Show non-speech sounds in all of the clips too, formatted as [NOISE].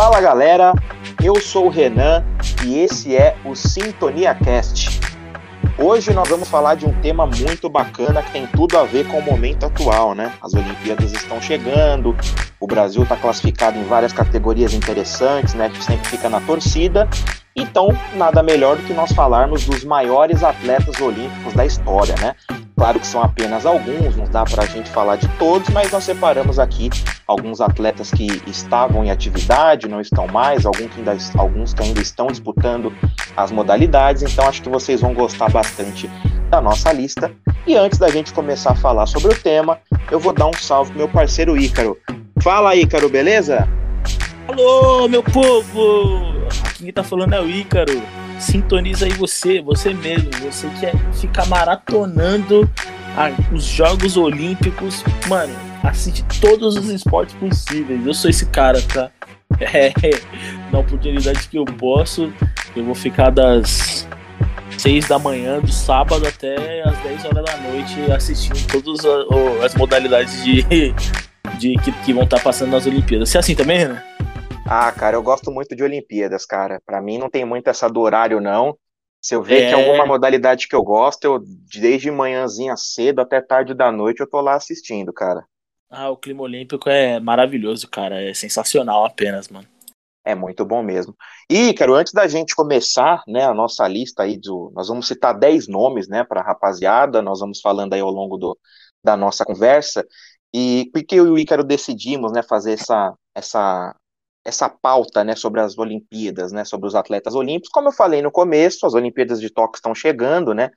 Fala galera, eu sou o Renan e esse é o Sintonia Cast. Hoje nós vamos falar de um tema muito bacana que tem tudo a ver com o momento atual, né? As Olimpíadas estão chegando, o Brasil está classificado em várias categorias interessantes, né? Gente sempre fica na torcida. Então, nada melhor do que nós falarmos dos maiores atletas olímpicos da história, né? Claro que são apenas alguns, não dá para a gente falar de todos, mas nós separamos aqui alguns atletas que estavam em atividade, não estão mais, alguns que ainda, alguns que ainda estão disputando as modalidades, então acho que vocês vão gostar bastante da nossa lista. E antes da gente começar a falar sobre o tema, eu vou dar um salve pro meu parceiro Ícaro. Fala Ícaro, beleza? Alô, meu povo! Aqui quem tá falando é o Ícaro sintoniza aí você, você mesmo, você quer ficar maratonando a, os Jogos Olímpicos, mano, assiste todos os esportes possíveis. Eu sou esse cara, tá? [LAUGHS] É, na oportunidade que eu posso, eu vou ficar das 6 da manhã do sábado até as 10 horas da noite assistindo todas as modalidades de, [LAUGHS] de que, que vão estar tá passando nas Olimpíadas. Você é assim também, né? Ah, cara, eu gosto muito de Olimpíadas, cara. Para mim não tem muito essa do horário, não. Se eu ver é... que é alguma modalidade que eu gosto, eu desde manhãzinha cedo até tarde da noite eu tô lá assistindo, cara. Ah, o clima olímpico é maravilhoso, cara. É sensacional apenas, mano. É muito bom mesmo. E, cara, antes da gente começar, né, a nossa lista aí do, nós vamos citar 10 nomes, né, para rapaziada, nós vamos falando aí ao longo do, da nossa conversa. E porque eu e o Ícaro decidimos, né, fazer essa essa essa pauta, né, sobre as Olimpíadas, né, sobre os atletas olímpicos. Como eu falei no começo, as Olimpíadas de Tóquio estão chegando, né,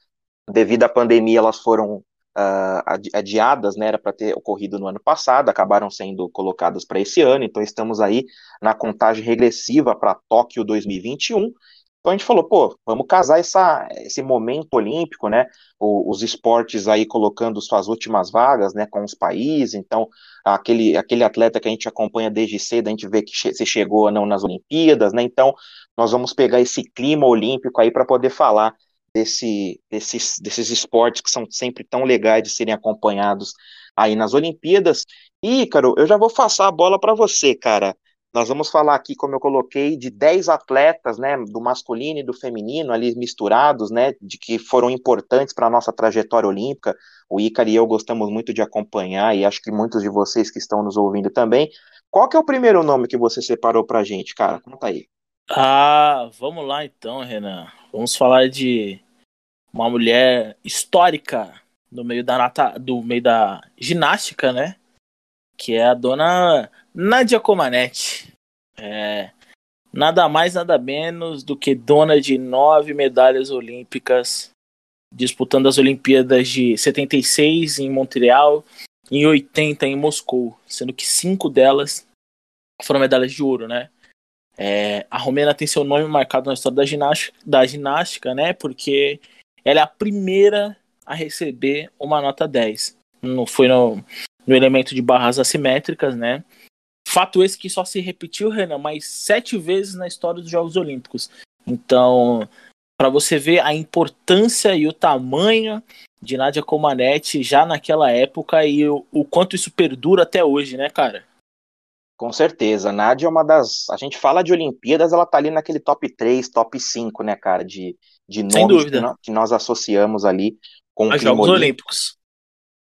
devido à pandemia elas foram uh, adiadas, né, era para ter ocorrido no ano passado, acabaram sendo colocadas para esse ano, então estamos aí na contagem regressiva para Tóquio 2021, então a gente falou, pô, vamos casar essa, esse momento olímpico, né? O, os esportes aí colocando suas últimas vagas, né, com os países. Então, aquele, aquele atleta que a gente acompanha desde cedo, a gente vê que che chegou ou não nas Olimpíadas, né? Então, nós vamos pegar esse clima olímpico aí para poder falar desse, desses, desses esportes que são sempre tão legais de serem acompanhados aí nas Olimpíadas. E, Caro, eu já vou passar a bola para você, cara. Nós vamos falar aqui, como eu coloquei, de 10 atletas, né, do masculino e do feminino ali misturados, né, de que foram importantes para a nossa trajetória olímpica. O Ícaro e eu gostamos muito de acompanhar e acho que muitos de vocês que estão nos ouvindo também. Qual que é o primeiro nome que você separou para a gente, cara? Conta aí. Ah, vamos lá então, Renan. Vamos falar de uma mulher histórica no meio da nata, do meio da ginástica, né? Que é a dona Nadia Comaneci. É, nada mais, nada menos do que dona de nove medalhas olímpicas, disputando as Olimpíadas de 76 em Montreal e 80 em Moscou, sendo que cinco delas foram medalhas de ouro, né? É, a Romena tem seu nome marcado na história da ginástica, da ginástica, né? Porque ela é a primeira a receber uma nota 10. Não foi no, no elemento de barras assimétricas, né? Fato esse que só se repetiu, Renan, mais sete vezes na história dos Jogos Olímpicos. Então, para você ver a importância e o tamanho de Nadia Comaneci já naquela época e o, o, quanto isso perdura até hoje, né, cara? Com certeza. Nádia é uma das. A gente fala de Olimpíadas, ela tá ali naquele top 3, top 5, né, cara, de, de nomes que nós, que nós, associamos ali com os Jogos Olímpicos.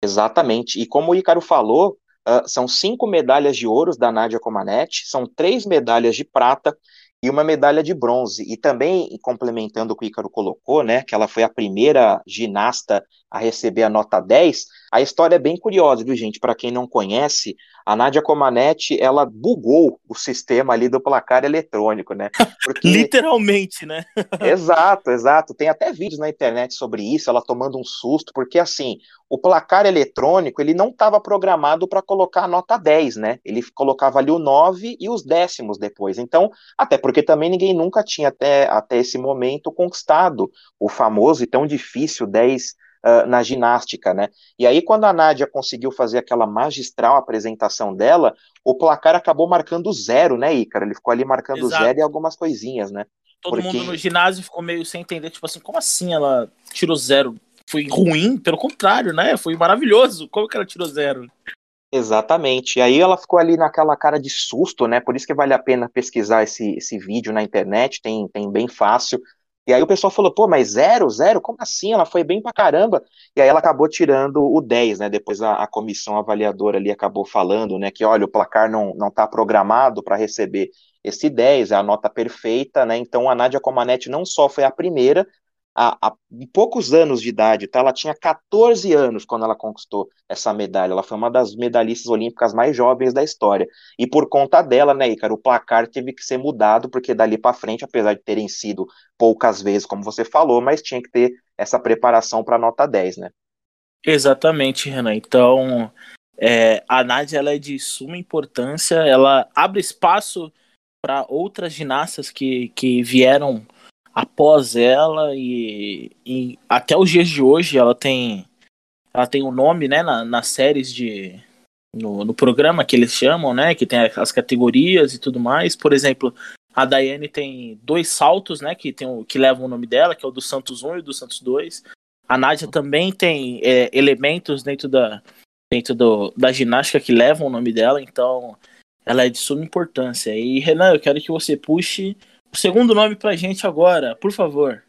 Exatamente. E como o Ícaro falou, Uh, são cinco medalhas de ouro da Nádia Comaneci, são três medalhas de prata e uma medalha de bronze. E também, complementando o que o Ícaro colocou, né, que ela foi a primeira ginasta a receber a nota 10, a história é bem curiosa, viu, gente? Para quem não conhece, a Nadia Comaneci, ela bugou o sistema ali do placar eletrônico, né? [LAUGHS] Porque... Literalmente, né? [LAUGHS] exato, exato. Tem até vídeos na internet sobre isso, ela tomando um susto, porque assim, o placar eletrônico, ele não estava programado para colocar a nota 10, né? Ele colocava ali o 9 e os décimos depois. Então, até porque também ninguém nunca tinha até, até esse momento conquistado o famoso e tão difícil 10 uh, na ginástica, né? E aí, quando a Nádia conseguiu fazer aquela magistral apresentação dela, o placar acabou marcando zero, né, Ícaro? Ele ficou ali marcando Exato. zero e algumas coisinhas, né? Todo Porque... mundo no ginásio ficou meio sem entender, tipo assim, como assim ela tirou zero? Foi ruim? Pelo contrário, né? Foi maravilhoso. Como que ela tirou zero? Exatamente. E aí ela ficou ali naquela cara de susto, né? Por isso que vale a pena pesquisar esse, esse vídeo na internet, tem, tem bem fácil. E aí o pessoal falou, pô, mas zero, zero? Como assim? Ela foi bem pra caramba. E aí ela acabou tirando o 10, né? Depois a, a comissão avaliadora ali acabou falando, né? Que olha, o placar não, não tá programado para receber esse 10, é a nota perfeita, né? Então a Nádia Comaneci não só foi a primeira, há, há poucos anos de idade, tá? Ela tinha 14 anos quando ela conquistou essa medalha. Ela foi uma das medalhistas olímpicas mais jovens da história. E por conta dela, né, Ícaro, o placar teve que ser mudado, porque dali para frente, apesar de terem sido poucas vezes, como você falou, mas tinha que ter essa preparação para nota 10, né? Exatamente, Renan. Então, é, a Nádia ela é de suma importância, ela abre espaço para outras ginastas que, que vieram após ela e, e, até os dias de hoje ela tem ela tem um nome né na, nas séries de no, no, programa que eles chamam né que tem as categorias e tudo mais. Por exemplo a Daiane tem dois saltos né que tem o, que levam o nome dela que é o do Santos 1 e do Santos 2 a Nádia também tem é, elementos dentro da dentro do, da ginástica que levam o nome dela então ela é de suma importância. E Renan eu quero que você puxe o segundo nome pra gente agora, por favor.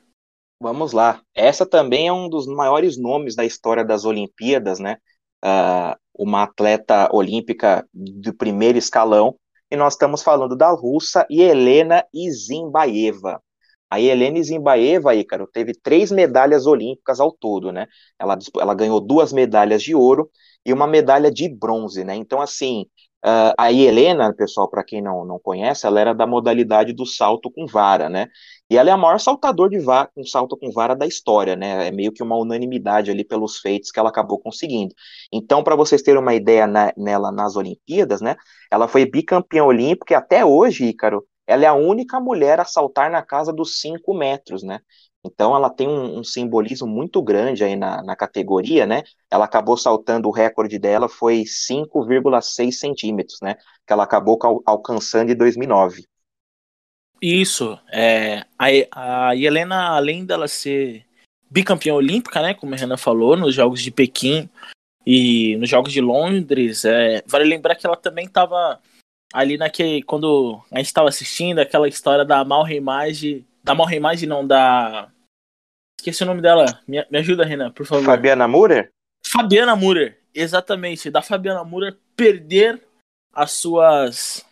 Vamos lá. Essa também é um dos maiores nomes da história das Olimpíadas, né? Uh, uma atleta olímpica do primeiro escalão. E nós estamos falando da russa Helena Izimbaeva. A Helena Izimbaeva, Ícaro, teve três medalhas olímpicas ao todo, né? Ela, ela ganhou duas medalhas de ouro e uma medalha de bronze, né? Então, assim, Uh, a Helena, pessoal, para quem não, não conhece, ela era da modalidade do salto com vara, né? E ela é a maior saltador de vara, um salto com vara da história, né? É meio que uma unanimidade ali pelos feitos que ela acabou conseguindo. Então, para vocês terem uma ideia na, nela nas Olimpíadas, né? Ela foi bicampeã olímpica e até hoje, Ícaro, ela é a única mulher a saltar na casa dos 5 metros, né? Então ela tem um, um, simbolismo muito grande aí na, na categoria, né? Ela acabou saltando o recorde dela foi 5,6 centímetros, né? Que ela acabou cal, alcançando em 2009. Isso. É, a, a Helena, além dela ser bicampeã olímpica, né? Como a Renan falou, nos Jogos de Pequim e nos Jogos de Londres, é, vale lembrar que ela também estava ali naquele. Quando a gente estava assistindo aquela história da mal reimagem. Da mal reimagem, não, da Esqueci o nome dela. Me, me ajuda, Renan, por favor. Fabiana Murer? Fabiana Murer, exatamente. Da Fabiana Murer perder as suas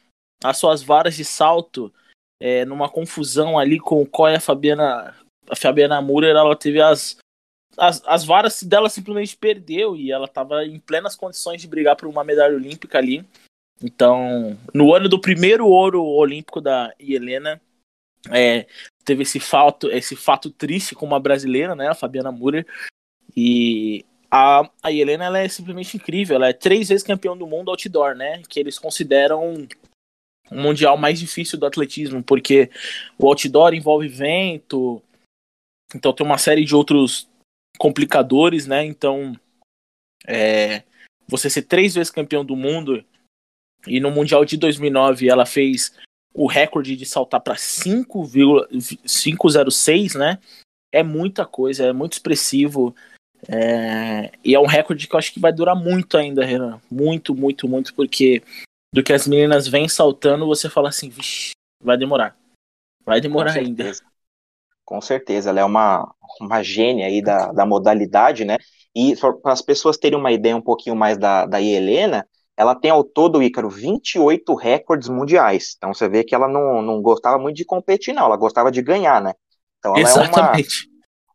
as suas varas de salto é, numa confusão ali com qual é a Fabiana a Fabiana Murer, ela teve as, as as varas dela simplesmente perdeu e ela estava em plenas condições de brigar por uma medalha olímpica ali. Então, no ano do primeiro ouro olímpico da Helena, é, teve esse fato, esse fato triste com uma brasileira, né, a Fabiana Murer. E a, a Helena ela é simplesmente incrível. Ela é três vezes campeã do mundo outdoor, né? Que eles consideram um mundial mais difícil do atletismo, porque o outdoor envolve vento, então tem uma série de outros complicadores, né? Então, é, você ser três vezes campeão do mundo e no mundial de 2009 ela fez o recorde de saltar para 5,506, né? É muita coisa, é muito expressivo. É... E é um recorde que eu acho que vai durar muito ainda, Renan. Muito, muito, muito, porque do que as meninas vêm saltando, você fala assim, vixi, vai demorar. Vai demorar ainda. Com certeza, ela é uma, uma gênia aí da, da modalidade, né? E para as pessoas terem uma ideia um pouquinho mais da, da Helena, ela tem ao todo, Ícaro, 28 recordes mundiais. Então você vê que ela não, não gostava muito de competir, não, ela gostava de ganhar, né? Então ela Exatamente.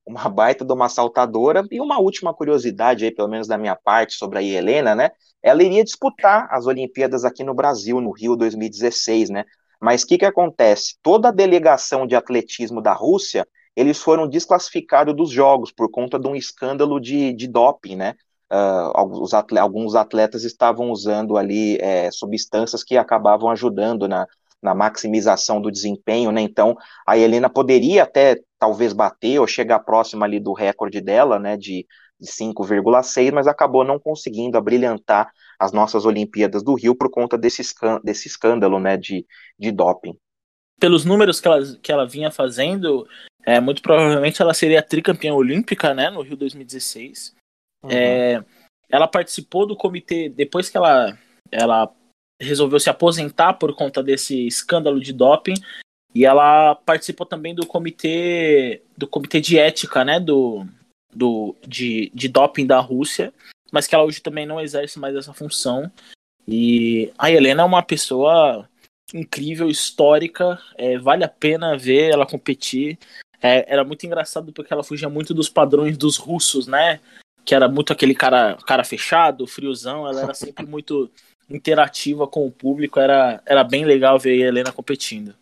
é uma, uma baita de uma saltadora. E uma última curiosidade aí, pelo menos da minha parte, sobre a Helena, né? Ela iria disputar as Olimpíadas aqui no Brasil, no Rio 2016, né? Mas o que, que acontece? Toda a delegação de atletismo da Rússia, eles foram desclassificados dos Jogos por conta de um escândalo de, de doping, né? Uh, alguns, atletas, alguns, atletas, estavam usando ali é, substâncias que acabavam ajudando na, na maximização do desempenho, né? Então a Helena poderia até talvez bater ou chegar próxima ali do recorde dela, né? De, de 5,6, mas acabou não conseguindo abrilhantar as nossas Olimpíadas do Rio por conta desse, desse escândalo, né? De, de doping. Pelos números que ela, que ela vinha fazendo, é, muito provavelmente ela seria tricampeã olímpica, né? No Rio 2016. Uhum. É, ela participou do comitê depois que ela, ela resolveu se aposentar por conta desse escândalo de doping e ela participou também do comitê do comitê de ética, né, do, do de, de doping da Rússia, mas que ela hoje também não exerce mais essa função. E a Helena é uma pessoa incrível, histórica, é, vale a pena ver ela competir. É, era muito engraçado porque ela fugia muito dos padrões dos russos, né? Que era muito aquele cara, cara fechado, friozão. Ela era sempre [LAUGHS] muito interativa com o público. Era, era bem legal ver a Helena competindo.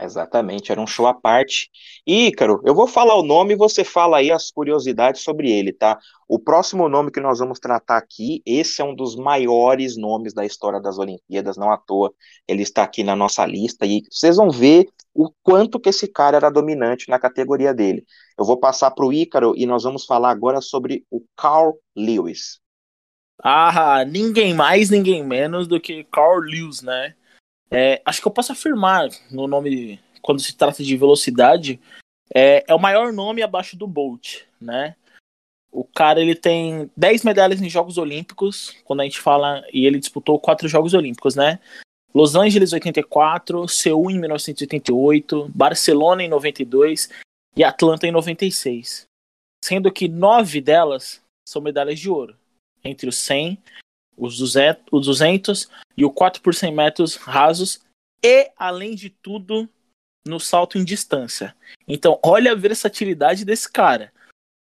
Exatamente, era um show à parte. E, Ícaro, eu vou falar o nome e você fala aí as curiosidades sobre ele, tá? O próximo nome que nós vamos tratar aqui, esse é um dos maiores nomes da história das Olimpíadas, não à toa, ele está aqui na nossa lista e vocês vão ver o quanto que esse cara era dominante na categoria dele. Eu vou passar para o Ícaro e nós vamos falar agora sobre o Carl Lewis. Ah, ninguém mais, ninguém menos do que Carl Lewis, né? É, acho que eu posso afirmar no nome, quando se trata de velocidade, é, é o maior nome abaixo do Bolt, né? O cara ele tem 10 medalhas em Jogos Olímpicos, quando a gente fala, e ele disputou quatro Jogos Olímpicos, né? Los Angeles 84, Seul em 1988, Barcelona em 92 e Atlanta em 96. Sendo que nove delas são medalhas de ouro, entre os 100 os 200, os 200 e o 4 por 100 metros rasos e, além de tudo, no salto em distância. Então, olha a versatilidade desse cara.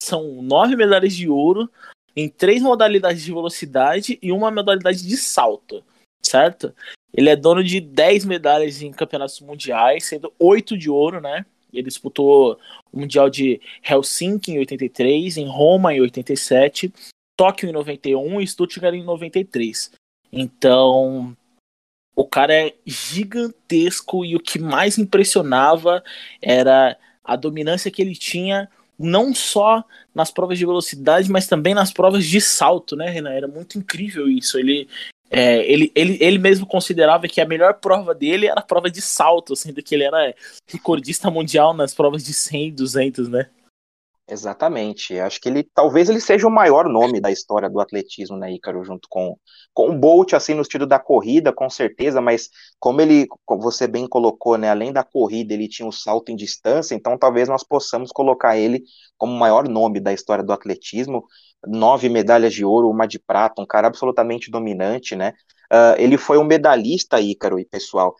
São nove medalhas de ouro em três modalidades de velocidade e uma modalidade de salto, certo? Ele é dono de 10 medalhas em campeonatos mundiais, sendo oito de ouro, né? Ele disputou o Mundial de Helsinki em 83, em Roma em 87, Tóquio em 91 e Stuttgart em 93. Então, o cara é gigantesco e o que mais impressionava era a dominância que ele tinha não só nas provas de velocidade, mas também nas provas de salto, né, Renan? Era muito incrível isso. Ele, é, ele, ele, ele mesmo considerava que a melhor prova dele era a prova de salto, sendo que ele era recordista mundial nas provas de 100 e 200, né? Exatamente. Acho que ele talvez ele seja o maior nome da história do atletismo, né, Ícaro, junto com, com o Bolt, assim, no estilo da corrida, com certeza, mas como ele, como você bem colocou, né, além da corrida, ele tinha o um salto em distância, então talvez nós possamos colocar ele como o maior nome da história do atletismo. Nove medalhas de ouro, uma de prata, um cara absolutamente dominante, né? Uh, ele foi um medalhista, Ícaro e pessoal,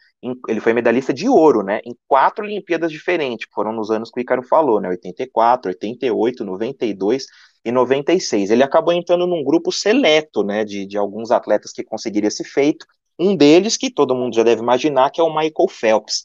ele foi medalhista de ouro, né, em quatro Olimpíadas diferentes, foram nos anos que o Ícaro falou, né, 84, 88, 92 e 96. Ele acabou entrando num grupo seleto, né, de, de alguns atletas que conseguiram esse feito, um deles, que todo mundo já deve imaginar, que é o Michael Phelps.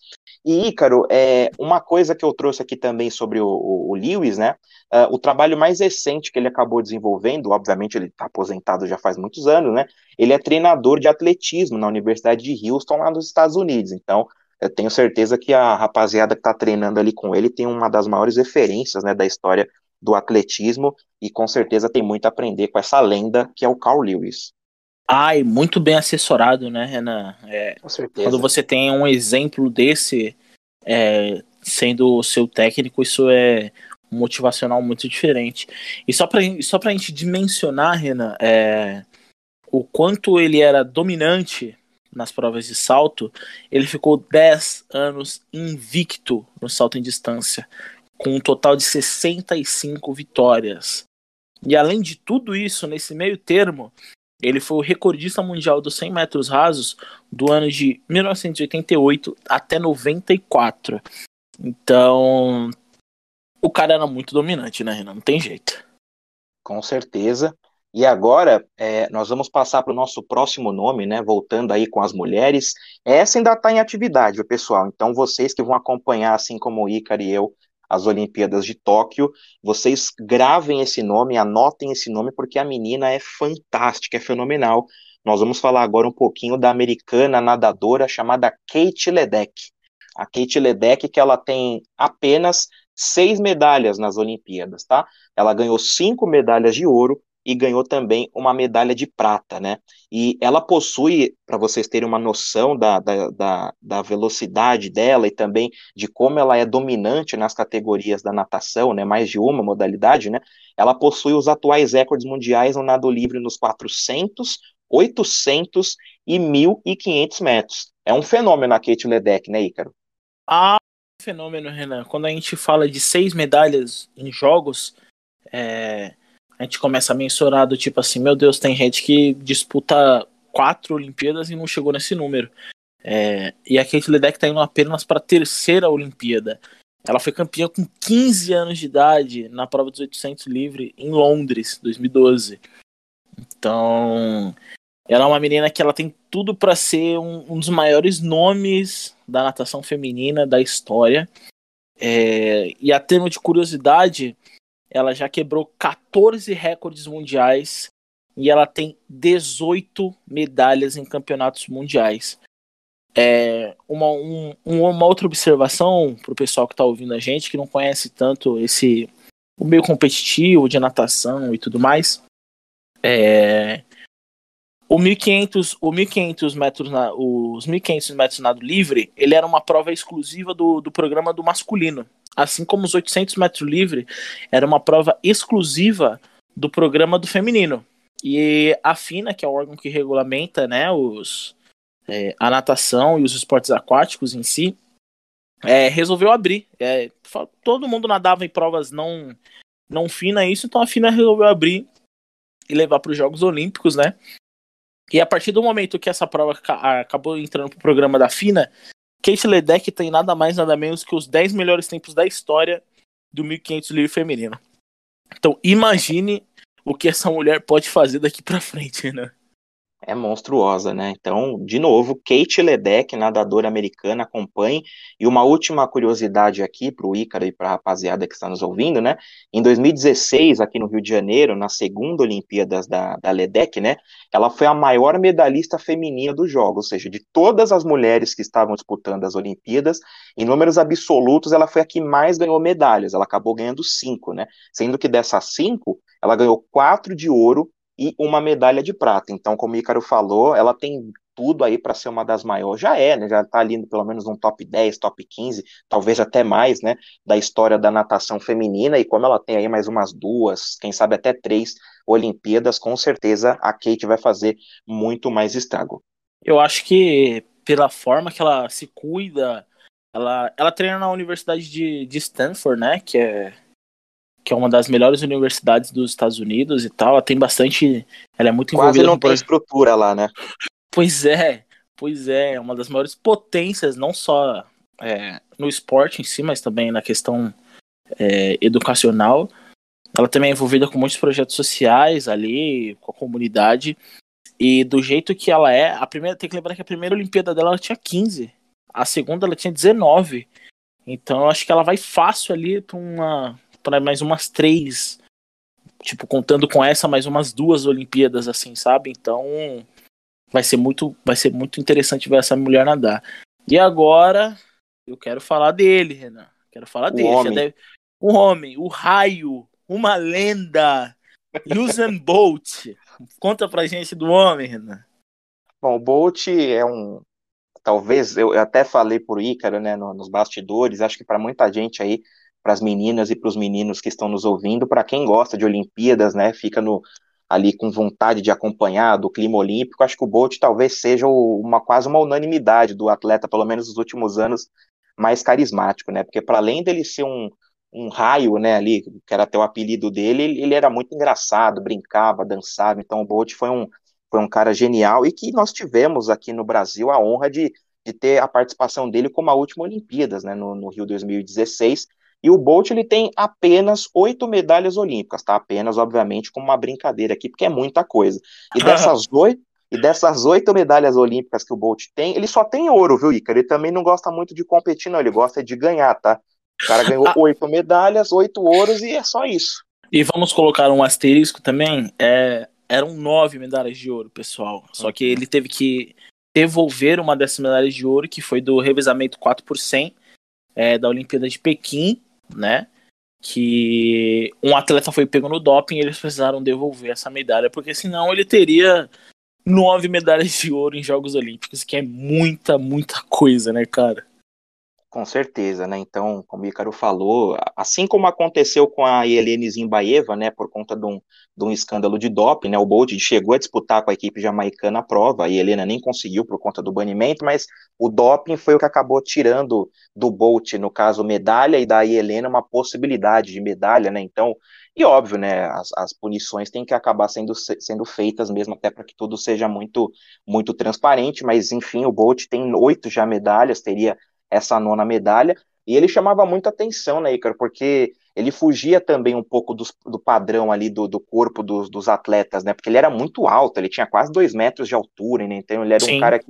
E, Ícaro, é, uma coisa que eu trouxe aqui também sobre o, o, Lewis, né? Uh, o trabalho mais recente que ele acabou desenvolvendo, obviamente ele está aposentado já faz muitos anos, né? Ele é treinador de atletismo na Universidade de Houston, lá nos Estados Unidos. Então, eu tenho certeza que a rapaziada que está treinando ali com ele tem uma das maiores referências né, da história do atletismo e com certeza tem muito a aprender com essa lenda que é o Carl Lewis. Ai, muito bem assessorado, né, Renan? É, Com certeza. Quando você tem um exemplo desse é, sendo o seu técnico, isso é motivacional muito diferente. E só pra, só pra gente dimensionar, Renan, é, o quanto ele era dominante nas provas de salto, ele ficou 10 anos invicto no salto em distância, com um total de 65 vitórias. E além de tudo isso, nesse meio termo, ele foi o recordista mundial dos 100 metros rasos do ano de 1988 até 94. Então, o cara era muito dominante, né, Renan? Não tem jeito. Com certeza. E agora, é, nós vamos passar para o nosso próximo nome, né? Voltando aí com as mulheres. Essa ainda está em atividade, pessoal. Então, vocês que vão acompanhar, assim como o Ícaro e eu, as Olimpíadas de Tóquio. Vocês gravem esse nome, anotem esse nome, porque a menina é fantástica, é fenomenal. Nós vamos falar agora um pouquinho da americana nadadora chamada Kate Ledeck. A Kate Ledeck, que ela tem apenas seis medalhas nas Olimpíadas, tá? Ela ganhou cinco medalhas de ouro, e ganhou também uma medalha de prata, né? E ela possui, para vocês terem uma noção da, da, da, da, velocidade dela e também de como ela é dominante nas categorias da natação, né? Mais de uma modalidade, né? Ela possui os atuais recordes mundiais no nado livre nos 400, 800 e 1.500 metros. É um fenômeno a Kate Ledeck, né, Ícaro? Ah, fenômeno, Renan. Quando a gente fala de seis medalhas em jogos, é, a gente começa a mensurar do tipo assim, meu Deus, tem gente que disputa quatro Olimpíadas e não chegou nesse número. É, e a Kate Ledeck está indo apenas para a terceira Olimpíada. Ela foi campeã com 15 anos de idade na prova dos 800 livre em Londres, 2012. Então, ela é uma menina que ela tem tudo para ser um, um, dos maiores nomes da natação feminina da história. É, e a termo de curiosidade, ela já quebrou 14 recordes mundiais e ela tem 18 medalhas em campeonatos mundiais. É, uma, um, uma outra observação para o pessoal que está ouvindo a gente, que não conhece tanto esse o meio competitivo de natação e tudo mais. É, o 1500, o 1500 metros na, os 1500 metros nado livre, ele era uma prova exclusiva do, do programa do masculino assim como os 800 metros livre, era uma prova exclusiva do programa do feminino. E a FINA, que é o órgão que regulamenta né, os, é, a natação e os esportes aquáticos em si, é, resolveu abrir. É, todo mundo nadava em provas não, não fina isso, então a FINA resolveu abrir e levar para os Jogos Olímpicos, né? E a partir do momento que essa prova acabou entrando para o programa da FINA, Kate Ledeck tem nada mais nada menos que os 10 melhores tempos da história do 1500 livre feminino. Então imagine o que essa mulher pode fazer daqui para frente, né? É monstruosa, né? Então, de novo, Kate Ledeck, nadadora americana, acompanhe. E uma última curiosidade aqui para o Ícaro e para a rapaziada que está nos ouvindo, né? Em 2016, aqui no Rio de Janeiro, na segunda Olimpíadas da, da Ledeck, né? Ela foi a maior medalhista feminina dos Jogos, ou seja, de todas as mulheres que estavam disputando as Olimpíadas, em números absolutos, ela foi a que mais ganhou medalhas. Ela acabou ganhando cinco, né? Sendo que dessas cinco, ela ganhou quatro de ouro e uma medalha de prata. Então, como o Ícaro falou, ela tem tudo aí para ser uma das maiores. Já é, né? Já está ali pelo menos um top 10, top 15, talvez até mais, né? Da história da natação feminina. E como ela tem aí mais umas duas, quem sabe até três Olimpíadas, com certeza a Kate vai fazer muito mais estrago. Eu acho que pela forma que ela se cuida, ela, ela treina na Universidade de, de Stanford, né? Que é que é uma das melhores universidades dos Estados Unidos e tal. Ela tem bastante. Ela é muito Quase não tem estrutura lá, né? Pois é, pois é, é uma das maiores potências, não só é, no esporte em si, mas também na questão é, educacional. Ela também é envolvida com muitos projetos sociais ali, com a comunidade. E do jeito que ela é, a primeira, tem que lembrar que a primeira Olimpíada dela ela tinha 15, a segunda ela tinha 19. Então eu acho que ela vai fácil ali para uma para mais umas três, tipo, contando com essa, mais umas duas Olimpíadas, assim, sabe? Então vai ser muito, vai ser muito interessante ver essa mulher nadar. E agora eu quero falar dele, Renan. Quero falar o dele. Homem. Deve... Um homem, o raio, uma lenda, Usain Bolt. Conta pra gente do homem, Renan. Bom, o Bolt é um. Talvez, eu até falei por Ícaro, né, nos bastidores, acho que para muita gente aí para as meninas e para os meninos que estão nos ouvindo, para quem gosta de Olimpíadas, né, fica no, ali com vontade de acompanhar do clima olímpico, acho que o Bolt talvez seja uma quase uma unanimidade do atleta, pelo menos nos últimos anos, mais carismático, né? Porque para além dele ser um, um raio, né, ali, que era até o apelido dele, ele, ele era muito engraçado, brincava, dançava, então o Bolt foi um, foi um cara genial e que nós tivemos aqui no Brasil a honra de, de ter a participação dele como a última Olimpíadas, né, no, no Rio 2016, e o Bolt ele tem apenas oito medalhas olímpicas, tá? Apenas, obviamente, como uma brincadeira aqui, porque é muita coisa. E dessas [LAUGHS] oito, e dessas oito medalhas olímpicas que o Bolt tem, ele só tem ouro, viu, Ícaro? Ele também não gosta muito de competir, não. Ele gosta de ganhar, tá? O cara ganhou [LAUGHS] ah. oito medalhas, oito ouros e é só isso. E vamos colocar um asterisco também. É, eram nove medalhas de ouro, pessoal. Só que ele teve que devolver uma dessas medalhas de ouro, que foi do revezamento 4 por 100 é, da Olimpíada de Pequim, né? que um atleta foi pego no doping e eles precisaram devolver essa medalha, porque senão ele teria nove medalhas de ouro em Jogos Olímpicos, que é muita, muita coisa, né, cara? Com certeza, né? Então, como o Ícaro falou, assim como aconteceu com a Helene Zimbaeva, né, por conta de um, de um escândalo de doping, né, o Bolt chegou a disputar com a equipe jamaicana a prova, a Helena nem conseguiu por conta do banimento, mas o doping foi o que acabou tirando do Bolt, no caso, medalha, e da Helena uma possibilidade de medalha, né? Então, e óbvio, né, as, as punições têm que acabar sendo, sendo feitas mesmo, até para que tudo seja muito, muito transparente, mas enfim, o Bolt tem oito já medalhas, teria essa nona medalha, e ele chamava muita atenção, né, Ícaro, porque ele fugia também um pouco do, do padrão ali do, do corpo dos, dos, atletas, né, porque ele era muito alto, ele tinha quase dois metros de altura, né, então ele era Sim. um cara que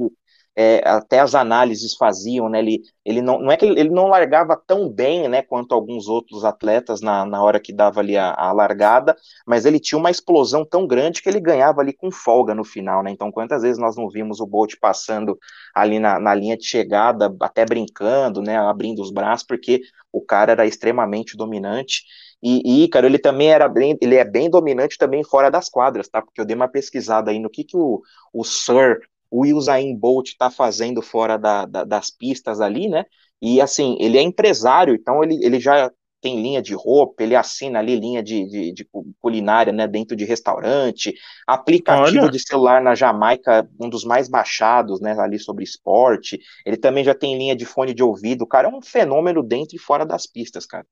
é, até as análises faziam, né? Ele, ele não, não é que ele, ele, não largava tão bem, né, quanto alguns outros atletas na, na hora que dava ali a, a, largada, mas ele tinha uma explosão tão grande que ele ganhava ali com folga no final, né? Então, quantas vezes nós não vimos o Bolt passando ali na, na linha de chegada, até brincando, né, abrindo os braços, porque o cara era extremamente dominante. E, e cara, ele também era bem, ele é bem dominante também fora das quadras, tá? Porque eu dei uma pesquisada aí no que, que o, o Sir o Usain Bolt está fazendo fora da, da, das pistas ali, né? E assim, ele é empresário, então ele, ele já tem linha de roupa, ele assina ali linha de, de, de culinária, né, dentro de restaurante, aplicativo Olha. de celular na Jamaica, um dos mais baixados, né, ali sobre esporte, ele também já tem linha de fone de ouvido, o cara é um fenômeno dentro e fora das pistas, cara.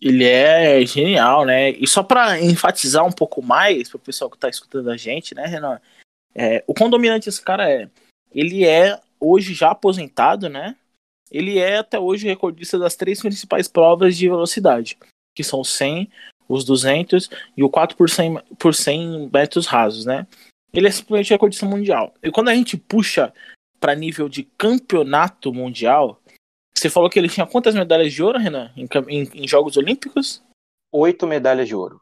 Ele é genial, né, e só para enfatizar um pouco mais para o pessoal que está escutando a gente, né, Renan, é, o quão dominante esse cara é? Ele é hoje já aposentado, né? Ele é até hoje recordista das três principais provas de velocidade, que são 100, os 200 e o 4 por 100, por 100 metros rasos, né? Ele é simplesmente recordista mundial. E quando a gente puxa para nível de campeonato mundial, você falou que ele tinha quantas medalhas de ouro, Renan, em, em, em Jogos Olímpicos? Oito medalhas de ouro.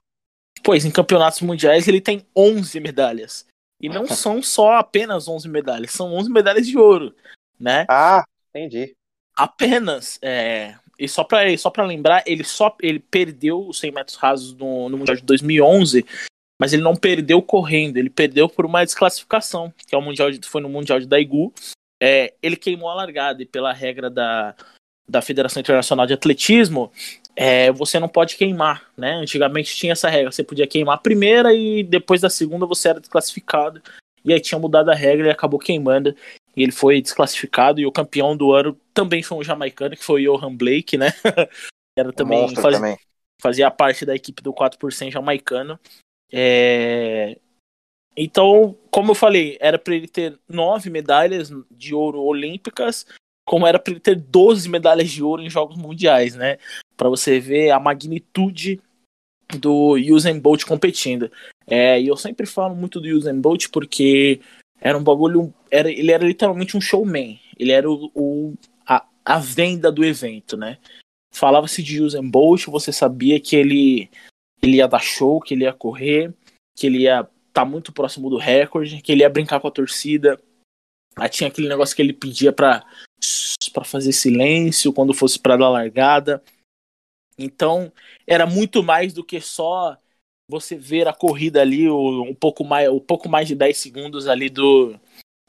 Pois, em campeonatos mundiais ele tem 11 medalhas. E não são só apenas 11 medalhas, são 11 medalhas de ouro, né? Ah, entendi. Apenas, é, e só para só pra lembrar, ele só ele perdeu os 100 metros rasos no, no Mundial de 2011, mas ele não perdeu correndo, ele perdeu por uma desclassificação, que é o mundial de, foi no Mundial de Daegu. É, ele queimou a largada e pela regra da, da Federação Internacional de Atletismo, é, você não pode queimar, né? Antigamente tinha essa regra, você podia queimar a primeira e depois da segunda você era desclassificado. E aí tinha mudado a regra e acabou queimando. E ele foi desclassificado. E o campeão do ano também foi um jamaicano, que foi o Johan Blake, né? [LAUGHS] era também, faz, também, fazia parte da equipe do 4% jamaicano. É... Então, como eu falei, era para ele ter nove medalhas de ouro olímpicas como era para ele ter 12 medalhas de ouro em jogos mundiais, né? Para você ver a magnitude do Usain Bolt competindo. É, e eu sempre falo muito do Usain Bolt porque era um bagulho, era, ele era literalmente um showman. Ele era o, o a, a venda do evento, né? Falava-se de Usain Bolt, você sabia que ele ele ia dar show, que ele ia correr, que ele ia estar tá muito próximo do recorde, que ele ia brincar com a torcida. Aí tinha aquele negócio que ele pedia para para fazer silêncio quando fosse para dar largada. Então, era muito mais do que só você ver a corrida ali, um pouco mais, um pouco mais de 10 segundos ali do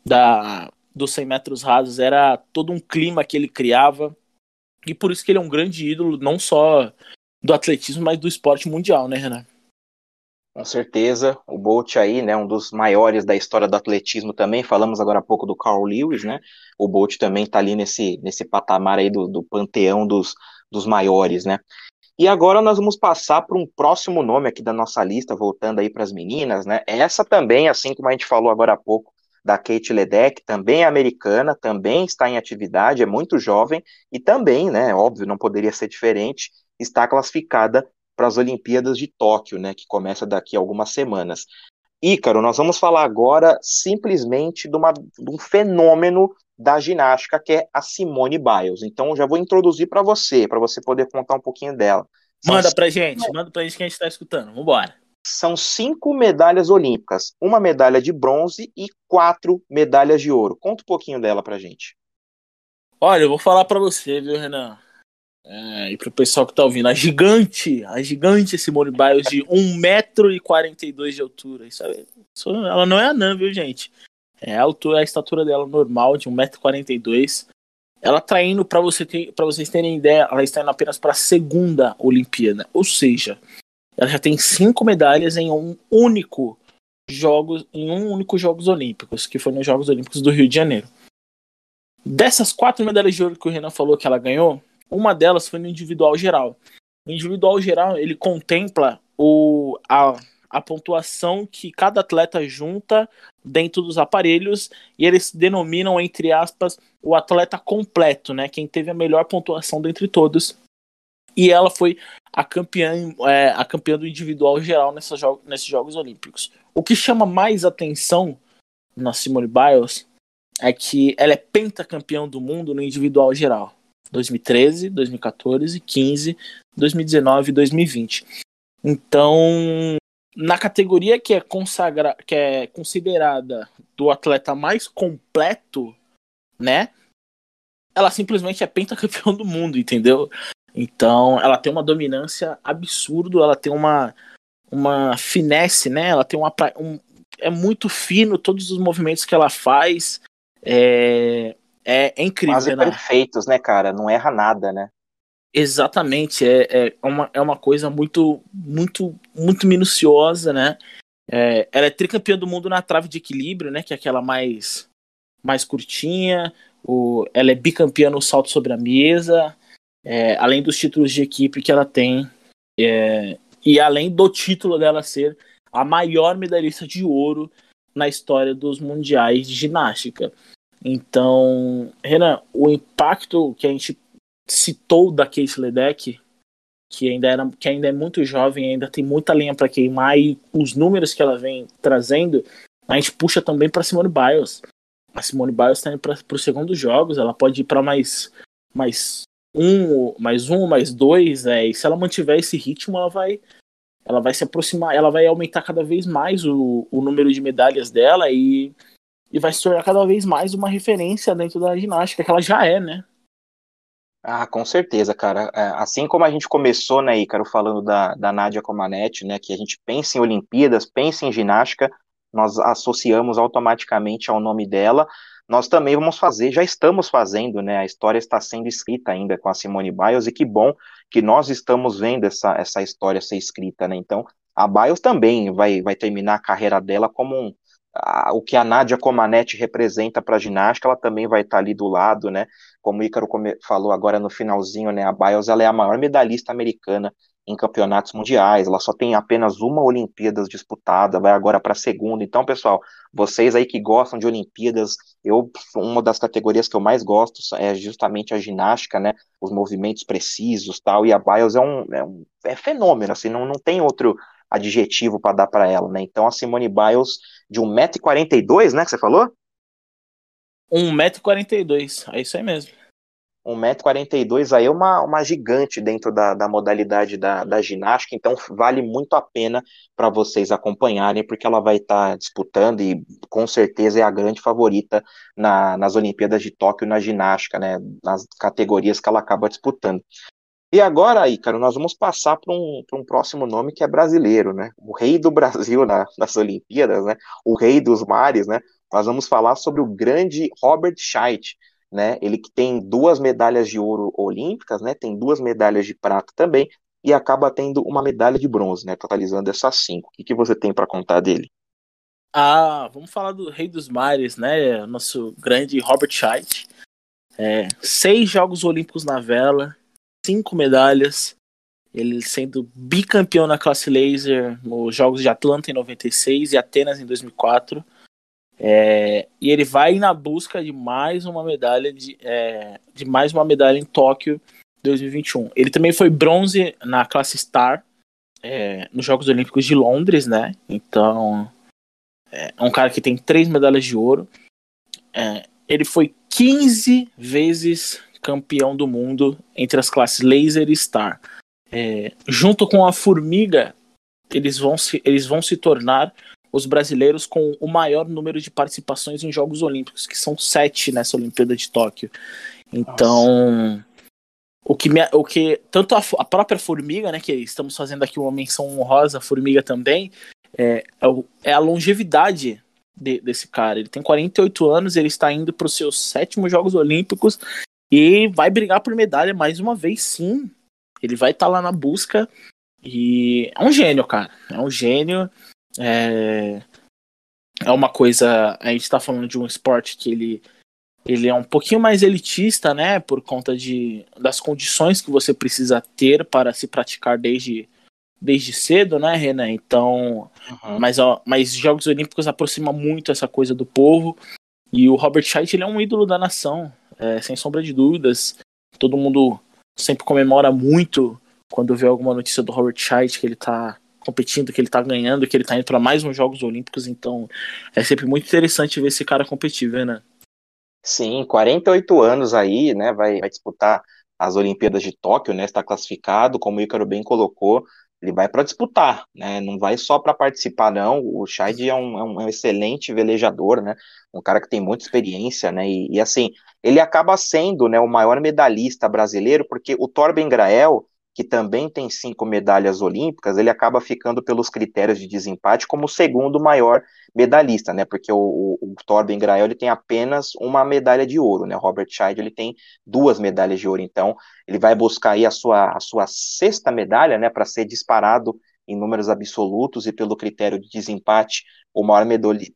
da dos 100 metros rasos, era todo um clima que ele criava. E por isso que ele é um grande ídolo, não só do atletismo, mas do esporte mundial, né, Renan? Com certeza, o Bolt aí, né, um dos maiores da história do atletismo também, falamos agora há pouco do Carl Lewis, né, o Bolt também está ali nesse, nesse patamar aí do, do panteão dos, dos maiores, né. E agora nós vamos passar para um próximo nome aqui da nossa lista, voltando aí para as meninas, né, essa também, assim como a gente falou agora há pouco, da Kate Ledeck, também é americana, também está em atividade, é muito jovem, e também, né, óbvio, não poderia ser diferente, está classificada para as Olimpíadas de Tóquio, né, que começa daqui a algumas semanas. Ícaro, nós vamos falar agora simplesmente de, uma, de um fenômeno da ginástica que é a Simone Biles. Então, já vou introduzir para você, para você poder contar um pouquinho dela. São manda para gente, manda para gente que a gente está escutando. Vambora. São cinco medalhas olímpicas, uma medalha de bronze e quatro medalhas de ouro. Conta um pouquinho dela para gente. Olha, eu vou falar para você, viu, Renan? É, e pro pessoal que tá ouvindo, a gigante, a gigante Simone Biles de 1,42m de altura. Isso, é, isso, ela não é anã, viu, gente? É a altura, a estatura dela normal, de 1,42m. Ela tá indo, pra, você ter, pra vocês terem ideia, ela está indo apenas pra segunda Olimpíada. Ou seja, ela já tem cinco medalhas em um único jogos, em um único Jogos Olímpicos, que foi nos Jogos Olímpicos do Rio de Janeiro. Dessas quatro medalhas de ouro que o Renan falou que ela ganhou, uma delas foi no individual geral. O individual geral ele contempla o, a, a pontuação que cada atleta junta dentro dos aparelhos e eles denominam, entre aspas, o atleta completo, né? Quem teve a melhor pontuação dentre todos. E ela foi a campeã, é, a campeã do individual geral jo nesses Jogos Olímpicos. O que chama mais atenção na Simone Biles é que ela é pentacampeã do mundo no individual geral. 2013, 2014, 15, 2019 e 2020. Então, na categoria que é, consagra que é considerada do atleta mais completo, né? Ela simplesmente é pentacampeão do mundo, entendeu? Então, ela tem uma dominância absurda, ela tem uma uma finesse, né? Ela tem uma um, é muito fino todos os movimentos que ela faz. É, é, é incrível, Quase né? perfeitos, né, cara? Não erra nada, né? Exatamente, é, é, uma, é uma coisa muito, muito, muito minuciosa, né? É, ela é tricampeã do mundo na trave de equilíbrio, né? Que é aquela mais, mais curtinha. O, ela é bicampeã no salto sobre a mesa, é, além dos títulos de equipe que ela tem, é, e além do título dela ser a maior medalhista de ouro na história dos mundiais de ginástica. Então, Renan, o impacto que a gente citou da Case Ledeck, que ainda, era, que ainda é muito jovem, ainda tem muita lenha para queimar, e os números que ela vem trazendo, a gente puxa também para Simone Biles. A Simone Biles está indo para os segundos jogos, ela pode ir para mais, mais um, mais um, mais dois, é, e se ela mantiver esse ritmo, ela vai, ela vai se aproximar, ela vai aumentar cada vez mais o, o número de medalhas dela e e vai se tornar cada vez mais uma referência dentro da ginástica, que ela já é, né? Ah, com certeza, cara. É, assim como a gente começou, né, Ícaro, falando da, da Nádia Comaneci, né, que a gente pensa em Olimpíadas, pensa em ginástica, nós associamos automaticamente ao nome dela. Nós também vamos fazer, já estamos fazendo, né, a história está sendo escrita ainda com a Simone Biles, e que bom que nós estamos vendo essa, essa história ser escrita, né, então a Biles também vai, vai terminar a carreira dela como um, o que a Nádia Comaneci representa para a ginástica, ela também vai estar tá ali do lado, né? Como o Ícaro falou agora no finalzinho, né? A Biles ela é a maior medalhista americana em campeonatos mundiais, ela só tem apenas uma Olimpíadas disputada, vai agora para a segunda. Então, pessoal, vocês aí que gostam de Olimpíadas, eu uma das categorias que eu mais gosto é justamente a ginástica, né? Os movimentos precisos, tal. E a Biles é um, é um é fenômeno, assim, não, não tem outro adjetivo para dar para ela, né? Então a Simone Biles de 1,42m, né, que você falou? 1,42m, é isso aí mesmo. 1,42m aí é uma, uma gigante dentro da, da modalidade da, da ginástica, então vale muito a pena para vocês acompanharem, porque ela vai estar tá disputando e com certeza é a grande favorita na, nas Olimpíadas de Tóquio na ginástica, né? Nas categorias que ela acaba disputando. E agora, Ícaro, nós vamos passar para um, um próximo nome que é brasileiro, né? O rei do Brasil na, [LAUGHS] nas Olimpíadas, né? O rei dos mares, né? Nós vamos falar sobre o grande Robert Scheidt, né? Ele que tem duas medalhas de ouro olímpicas, né? Tem duas medalhas de prata também e acaba tendo uma medalha de bronze, né? Totalizando essas cinco. O que, que você tem para contar dele? Ah, vamos falar do rei dos mares, né? Nosso grande Robert Scheidt. É, seis Jogos Olímpicos na vela, cinco medalhas, ele sendo bicampeão na classe laser nos Jogos de Atlanta em 96 e Atenas em 2004. É, e ele vai na busca de mais uma medalha de, é, de mais uma medalha em Tóquio 2021. Ele também foi bronze na classe Star é, nos Jogos Olímpicos de Londres, né? Então é, é um cara que tem três medalhas de ouro. É, ele foi 15 vezes campeão do mundo entre as classes Laser e Star. É, junto com a Formiga, eles vão, se, eles vão se tornar os brasileiros com o maior número de participações em Jogos Olímpicos, que são sete nessa Olimpíada de Tóquio. Então, o que, me, o que tanto a, a, própria formiga, né, que estamos fazendo aqui uma menção honrosa, formiga também, é, é, é a longevidade de, desse cara. Ele tem 48 anos, ele está indo para os seus sétimos Jogos Olímpicos e vai brigar por medalha mais uma vez, sim. Ele vai estar tá lá na busca e é um gênio, cara. É um gênio. É, é uma coisa. A gente está falando de um esporte que ele ele é um pouquinho mais elitista, né, por conta de, das condições que você precisa ter para se praticar desde, desde cedo, né, Renan? Então, uhum. mas, ó, mas Jogos Olímpicos aproxima muito essa coisa do povo e o Robert Scheidt ele é um ídolo da nação, é, sem sombra de dúvidas. Todo mundo sempre comemora muito quando vê alguma notícia do Robert Scheidt que ele está competindo, que ele está ganhando, que ele está indo para mais uns Jogos Olímpicos. Então, é sempre muito interessante ver esse cara competir, né? Sim, 48 anos aí, né? Vai, vai disputar as Olimpíadas de Tóquio, né? Está classificado, como o Ícaro bem colocou, ele vai para disputar, né? Não vai só para participar, não. O Scheid é um, é um, excelente velejador, né? Um cara que tem muita experiência, né? E, e, assim, ele acaba sendo, né, o maior medalhista brasileiro, porque o Torben Grael que também tem cinco medalhas olímpicas, ele acaba ficando pelos critérios de desempate como o segundo maior medalhista, né? Porque o, o, o Torben Grael ele tem apenas uma medalha de ouro, né? Robert Scheid ele tem duas medalhas de ouro, então ele vai buscar aí a sua, a sua sexta medalha, né? Para ser disparado em números absolutos e pelo critério de desempate o maior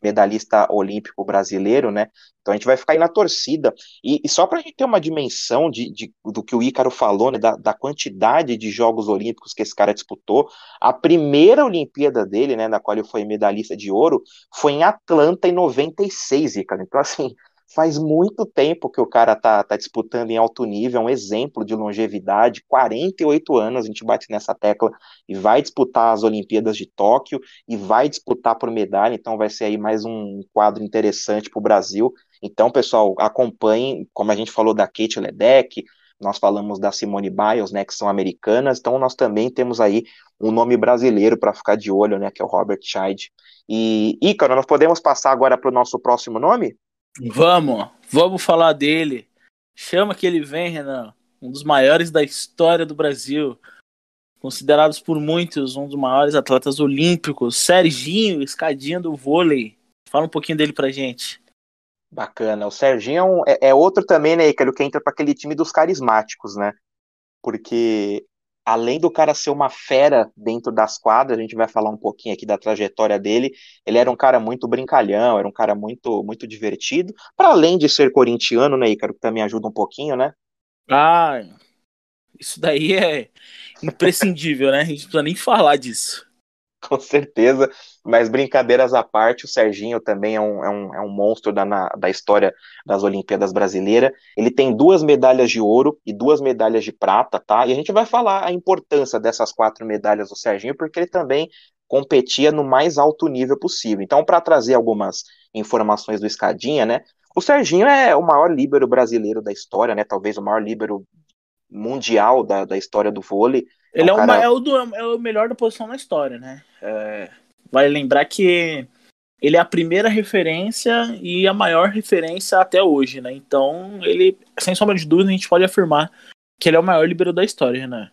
medalhista olímpico brasileiro, né? Então a gente vai ficar aí na torcida. E, e só para a gente ter uma dimensão de, de, do que o Ícaro falou, né, da, da, quantidade de Jogos Olímpicos que esse cara disputou, a primeira Olimpíada dele, né, na qual ele foi medalhista de ouro, foi em Atlanta em 96, Ícaro. Então, assim, faz muito tempo que o cara tá, tá disputando em alto nível, é um exemplo de longevidade, 48 anos, a gente bate nessa tecla, e vai disputar as Olimpíadas de Tóquio, e vai disputar por medalha, então vai ser aí mais um quadro interessante para o Brasil. Então, pessoal, acompanhem, como a gente falou da Kate Ledeck, nós falamos da Simone Biles, né, que são americanas, então nós também temos aí um nome brasileiro para ficar de olho, né, que é o Robert Scheid. E, Ícaro, nós podemos passar agora para o nosso próximo nome? Vamos, vamos falar dele. Chama que ele vem, Renan. Um dos maiores da história do Brasil. Considerados por muitos um dos maiores atletas olímpicos. Serginho, escadinha do vôlei. Fala um pouquinho dele pra gente. Bacana. O Serginho é, é, é outro também, né, Icaro, que entra para aquele time dos carismáticos, né? Porque além do cara ser uma fera dentro das quadras, a gente vai falar um pouquinho aqui da trajetória dele. Ele era um cara muito brincalhão, era um cara muito muito divertido. Para além de ser corintiano, né, Ícaro, que também ajuda um pouquinho, né? Ah, isso daí é imprescindível, né? A gente não precisa nem falar disso. [LAUGHS] Com certeza. Mas brincadeiras à parte, o Serginho também é um, é um, é um monstro da, na, da história das Olimpíadas Brasileiras. Ele tem duas medalhas de ouro e duas medalhas de prata, tá? E a gente vai falar a importância dessas quatro medalhas do Serginho, porque ele também competia no mais alto nível possível. Então, para trazer algumas informações do Escadinha, né? O Serginho é o maior líbero brasileiro da história, né? Talvez o maior líbero mundial da, da história do vôlei. Ele é, um cara... é, o, do, é o melhor da posição na história, né? É, Vale lembrar que ele é a primeira referência e a maior referência até hoje, né? Então, ele, sem sombra de dúvida, a gente pode afirmar que ele é o maior líbero da história, né?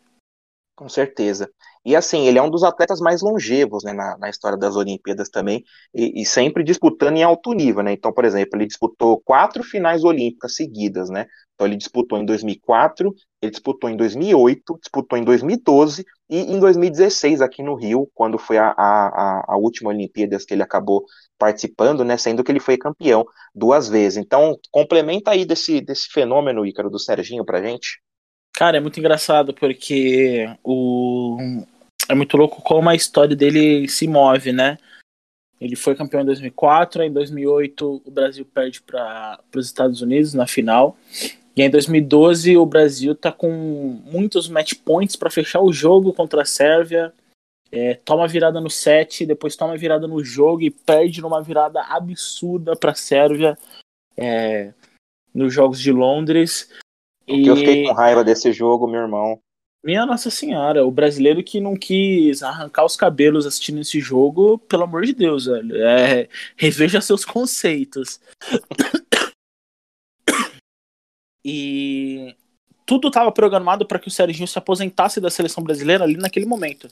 Com certeza. E assim, ele é um dos atletas mais longevos né, na, na história das Olimpíadas também, e, e, sempre disputando em alto nível, né? Então, por exemplo, ele disputou quatro finais olímpicas seguidas, né? Então ele disputou em 2004, ele disputou em 2008, disputou em 2012 e em 2016 aqui no Rio, quando foi a, a, a última Olimpíadas que ele acabou participando, né? Sendo que ele foi campeão duas vezes. Então, complementa aí desse, desse fenômeno, Ícaro, do Serginho pra gente. Cara, é muito engraçado porque o é muito louco como a história dele se move, né? Ele foi campeão em 2004, em 2008 o Brasil perde para os Estados Unidos na final. E em 2012 o Brasil tá com muitos match points para fechar o jogo contra a Sérvia. É, toma virada no set, depois toma virada no jogo e perde numa virada absurda para a Sérvia é, nos Jogos de Londres. E... eu fiquei com raiva desse jogo, meu irmão. Minha Nossa Senhora, o brasileiro que não quis arrancar os cabelos assistindo esse jogo, pelo amor de Deus, velho. É, reveja seus conceitos. [COUGHS] e tudo estava programado para que o Serginho se aposentasse da seleção brasileira ali naquele momento.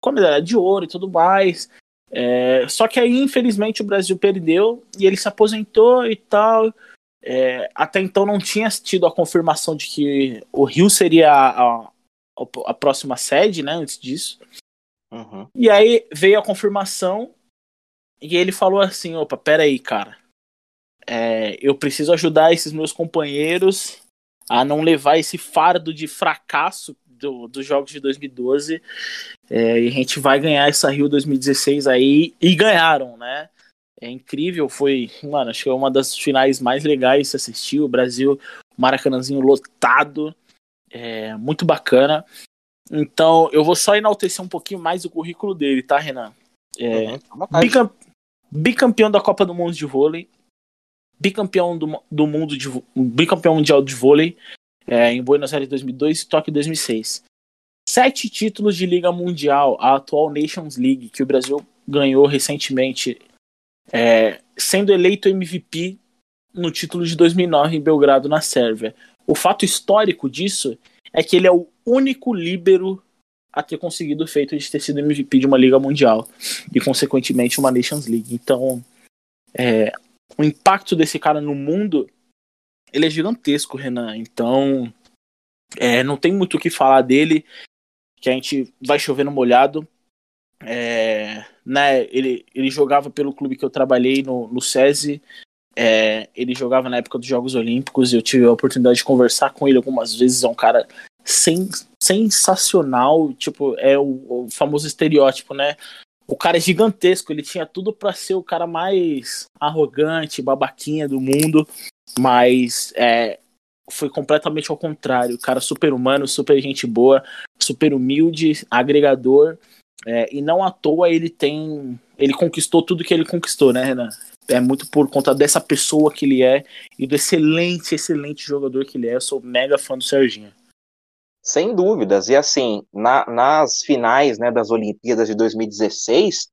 Como ele era de ouro e tudo mais. É, só que aí, infelizmente, o Brasil perdeu e ele se aposentou e tal. É, até então não tinha tido a confirmação de que o Rio seria a, a, a próxima sede, né? Antes disso. Uhum. E aí veio a confirmação e ele falou assim: opa, peraí, cara. É, eu preciso ajudar esses meus companheiros a não levar esse fardo de fracasso do, dos jogos de 2012. É, e a gente vai ganhar essa Rio 2016 aí. E ganharam, né? É incrível, foi, mano, acho que é uma das finais mais legais de assistir. O Brasil, Maracanãzinho lotado, é muito bacana. Então, eu vou só enaltecer um pouquinho mais o currículo dele, tá, Renan? É, uhum, bicampe... bicampeão da Copa do Mundo de vôlei, bicampeão do, do mundo de bicampeão mundial de vôlei é, em Buenos Aires 2002 e Tóquio 2006. Sete títulos de Liga Mundial, a atual Nations League, que o Brasil ganhou recentemente, é, sendo eleito MVP no título de 2009 em Belgrado, na Sérvia. O fato histórico disso é que ele é o único líbero a ter conseguido o feito de ter sido MVP de uma Liga Mundial e, consequentemente, uma Nations League. Então, é, o impacto desse cara no mundo ele é gigantesco, Renan. Então, é, não tem muito o que falar dele, que a gente vai chover no molhado. É, né, ele, ele jogava pelo clube que eu trabalhei no, no SESI. É, ele jogava na época dos Jogos Olímpicos. Eu tive a oportunidade de conversar com ele algumas vezes. É um cara sen, sensacional. Tipo, é o, o famoso estereótipo, né? O cara é gigantesco, ele tinha tudo para ser o cara mais arrogante, babaquinha do mundo, mas é, foi completamente ao contrário. O cara super humano, super gente boa, super humilde, agregador, é, e não à toa ele tem. Ele conquistou tudo que ele conquistou, né, Renan? É muito por conta dessa pessoa que ele é e do excelente, excelente jogador que ele é. Eu sou mega fã do Serginho. Sem dúvidas. E assim, na, nas finais né, das Olimpíadas de 2016,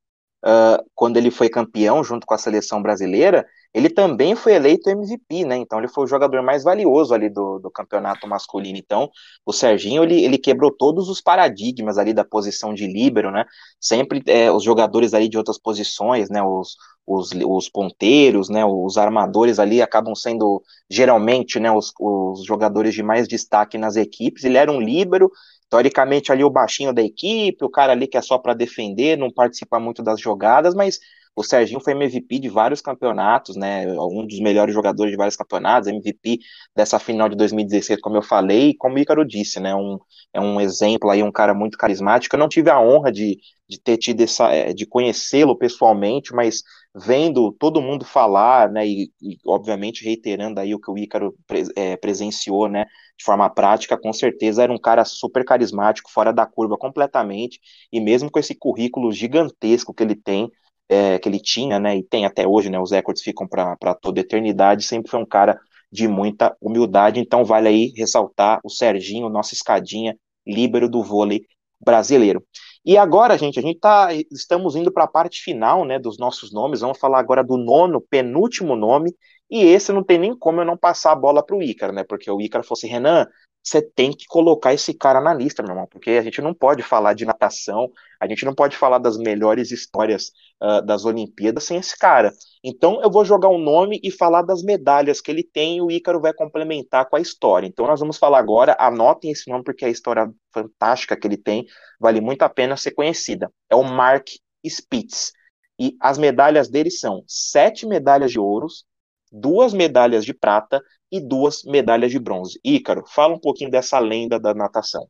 uh, quando ele foi campeão junto com a seleção brasileira, ele também foi eleito MVP, né? Então ele foi o jogador mais valioso ali do, do campeonato masculino. Então, o Serginho ele, ele quebrou todos os paradigmas ali da posição de líbero, né? Sempre é, os jogadores ali de outras posições, né? Os, os, os ponteiros, né? Os armadores ali acabam sendo geralmente, né? Os, os jogadores de mais destaque nas equipes. Ele era um líbero, teoricamente ali o baixinho da equipe, o cara ali que é só para defender, não participa muito das jogadas, mas o Serginho foi MVP de vários campeonatos, né? Um dos melhores jogadores de vários campeonatos, MVP dessa final de 2016, como eu falei, e como o Ícaro disse, né? Um, é um exemplo aí, um cara muito carismático. Eu não tive a honra de, de ter tido essa, é, de conhecê-lo pessoalmente, mas vendo todo mundo falar, né? E, e, obviamente reiterando aí o que o Ícaro é, presenciou, né? De forma prática, com certeza era um cara super carismático, fora da curva completamente, e mesmo com esse currículo gigantesco que ele tem é, que ele tinha, né, e tem até hoje, né, os recordes ficam para toda eternidade, sempre foi um cara de muita humildade, então vale aí ressaltar o Serginho, nossa escadinha, líbero do vôlei brasileiro. E agora, gente, a gente tá, estamos indo para a parte final, né, dos nossos nomes, vamos falar agora do nono, penúltimo nome, e esse não tem nem como eu não passar a bola para o Ícaro, né, porque o Ícaro assim, Renan, você tem que colocar esse cara na lista, meu irmão, porque a gente não pode falar de natação, a gente não pode falar das melhores histórias uh, das Olimpíadas sem esse cara. Então eu vou jogar um nome e falar das medalhas que ele tem e o Ícaro vai complementar com a história. Então nós vamos falar agora, anotem esse nome porque a história fantástica que ele tem vale muito a pena ser conhecida. É o Mark Spitz. E as medalhas dele são sete medalhas de ouros, duas medalhas de prata e duas medalhas de bronze. Ícaro, fala um pouquinho dessa lenda da natação.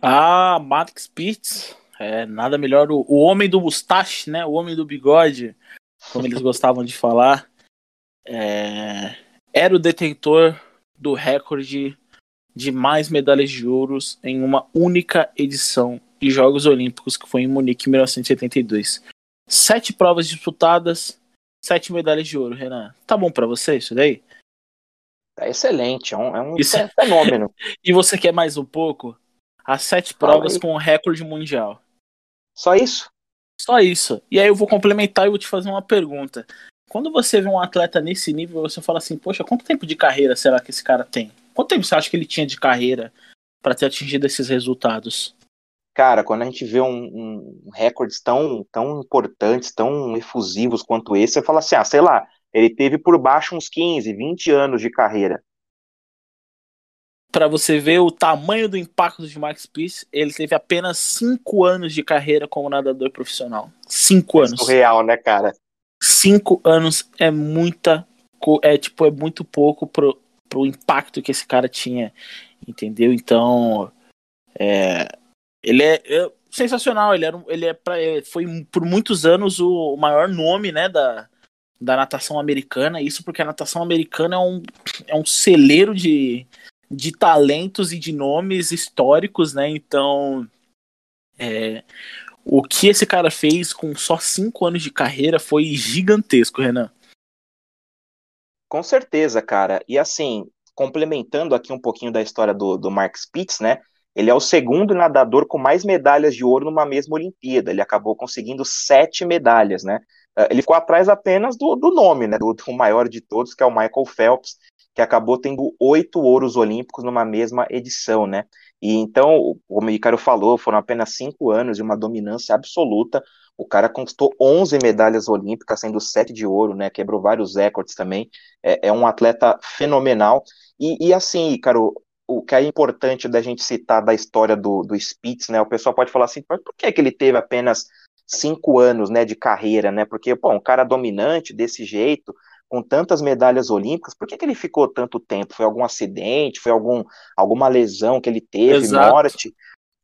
Ah, Max Pitts, é nada melhor o, o homem do mustache, né? O homem do bigode, como eles gostavam de falar. É, era o detentor do recorde de mais medalhas de ouros em uma única edição de Jogos Olímpicos, que foi em Munique em 1972. Sete provas disputadas, sete medalhas de ouro, Renan. Tá bom para você isso daí? É excelente, é um, é um isso... É fenômeno. [LAUGHS] e você quer mais um pouco? As sete provas com o recorde mundial. Só isso? Só isso. E aí eu vou complementar e vou te fazer uma pergunta. Quando você vê um atleta nesse nível, você fala assim, poxa, quanto tempo de carreira será que esse cara tem? Quanto tempo você acha que ele tinha de carreira para ter atingido esses resultados? Cara, quando a gente vê um, um recordes tão, tão importantes, tão efusivos quanto esse, você fala assim, ah, sei lá, ele teve por baixo uns 15, 20 anos de carreira. Para você ver o tamanho do impacto de Max Pierce, ele teve apenas 5 anos de carreira como nadador profissional. 5 anos. Surreal, né, cara? 5 anos é muita é tipo é muito pouco pro, pro impacto que esse cara tinha, entendeu? Então, é, ele é, é, sensacional, ele era ele é pra, foi por muitos anos o maior nome, né, da, da natação americana, isso porque a natação americana é um, é um celeiro de, de talentos e de nomes históricos, né? Então, é, o que esse cara fez com só cinco anos de carreira foi gigantesco, Renan. Com certeza, cara. E assim, complementando aqui um pouquinho da história do, do Mark Spitz, né? Ele é o segundo nadador com mais medalhas de ouro numa mesma Olimpíada. Ele acabou conseguindo sete medalhas, né? Eh, ele ficou atrás apenas do, do nome, né? Do, do, maior de todos, que é o Michael Phelps, que acabou tendo oito ouros olímpicos numa mesma edição, né? E então, como o Icaro falou, foram apenas cinco anos de uma dominância absoluta. O cara conquistou 11 medalhas olímpicas, sendo sete de ouro, né? Quebrou vários recordes também. É, é um atleta fenomenal. E, e assim, Icaro, o que é importante da gente citar da história do, do Spitz, né? O pessoal pode falar assim, por que, que ele teve apenas cinco anos, né, de carreira, né? Porque, pô, um cara dominante desse jeito, com tantas medalhas olímpicas, por que, que ele ficou tanto tempo? Foi algum acidente? Foi algum, alguma lesão que ele teve, Exato. morte?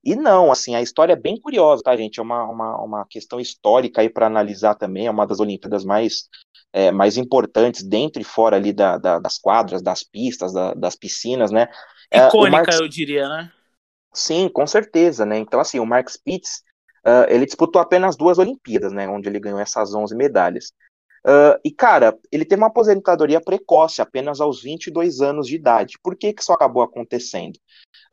E não, assim, a história é bem curiosa, tá, gente? É uma, uma, uma questão histórica aí para analisar também, é uma das Olimpíadas mais, é, mais importantes dentro e fora ali da, da, das quadras, das pistas, da, das piscinas, né? É, Icônica, Mark... eu diria, né? Sim, com certeza, né? Então, assim, o Mark Spitz, uh, ele disputou apenas duas Olimpíadas, né? Onde ele ganhou essas 11 medalhas. Uh, e, cara, ele teve uma aposentadoria precoce, apenas aos 22 anos de idade. Por que, que isso acabou acontecendo?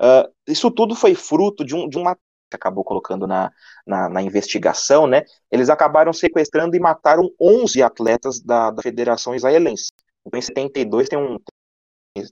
Uh, isso tudo foi fruto de, um, de uma que acabou colocando na, na, na, investigação, né? Eles acabaram sequestrando e mataram 11 atletas da, da Federação Israelense. Então, em 72 tem um,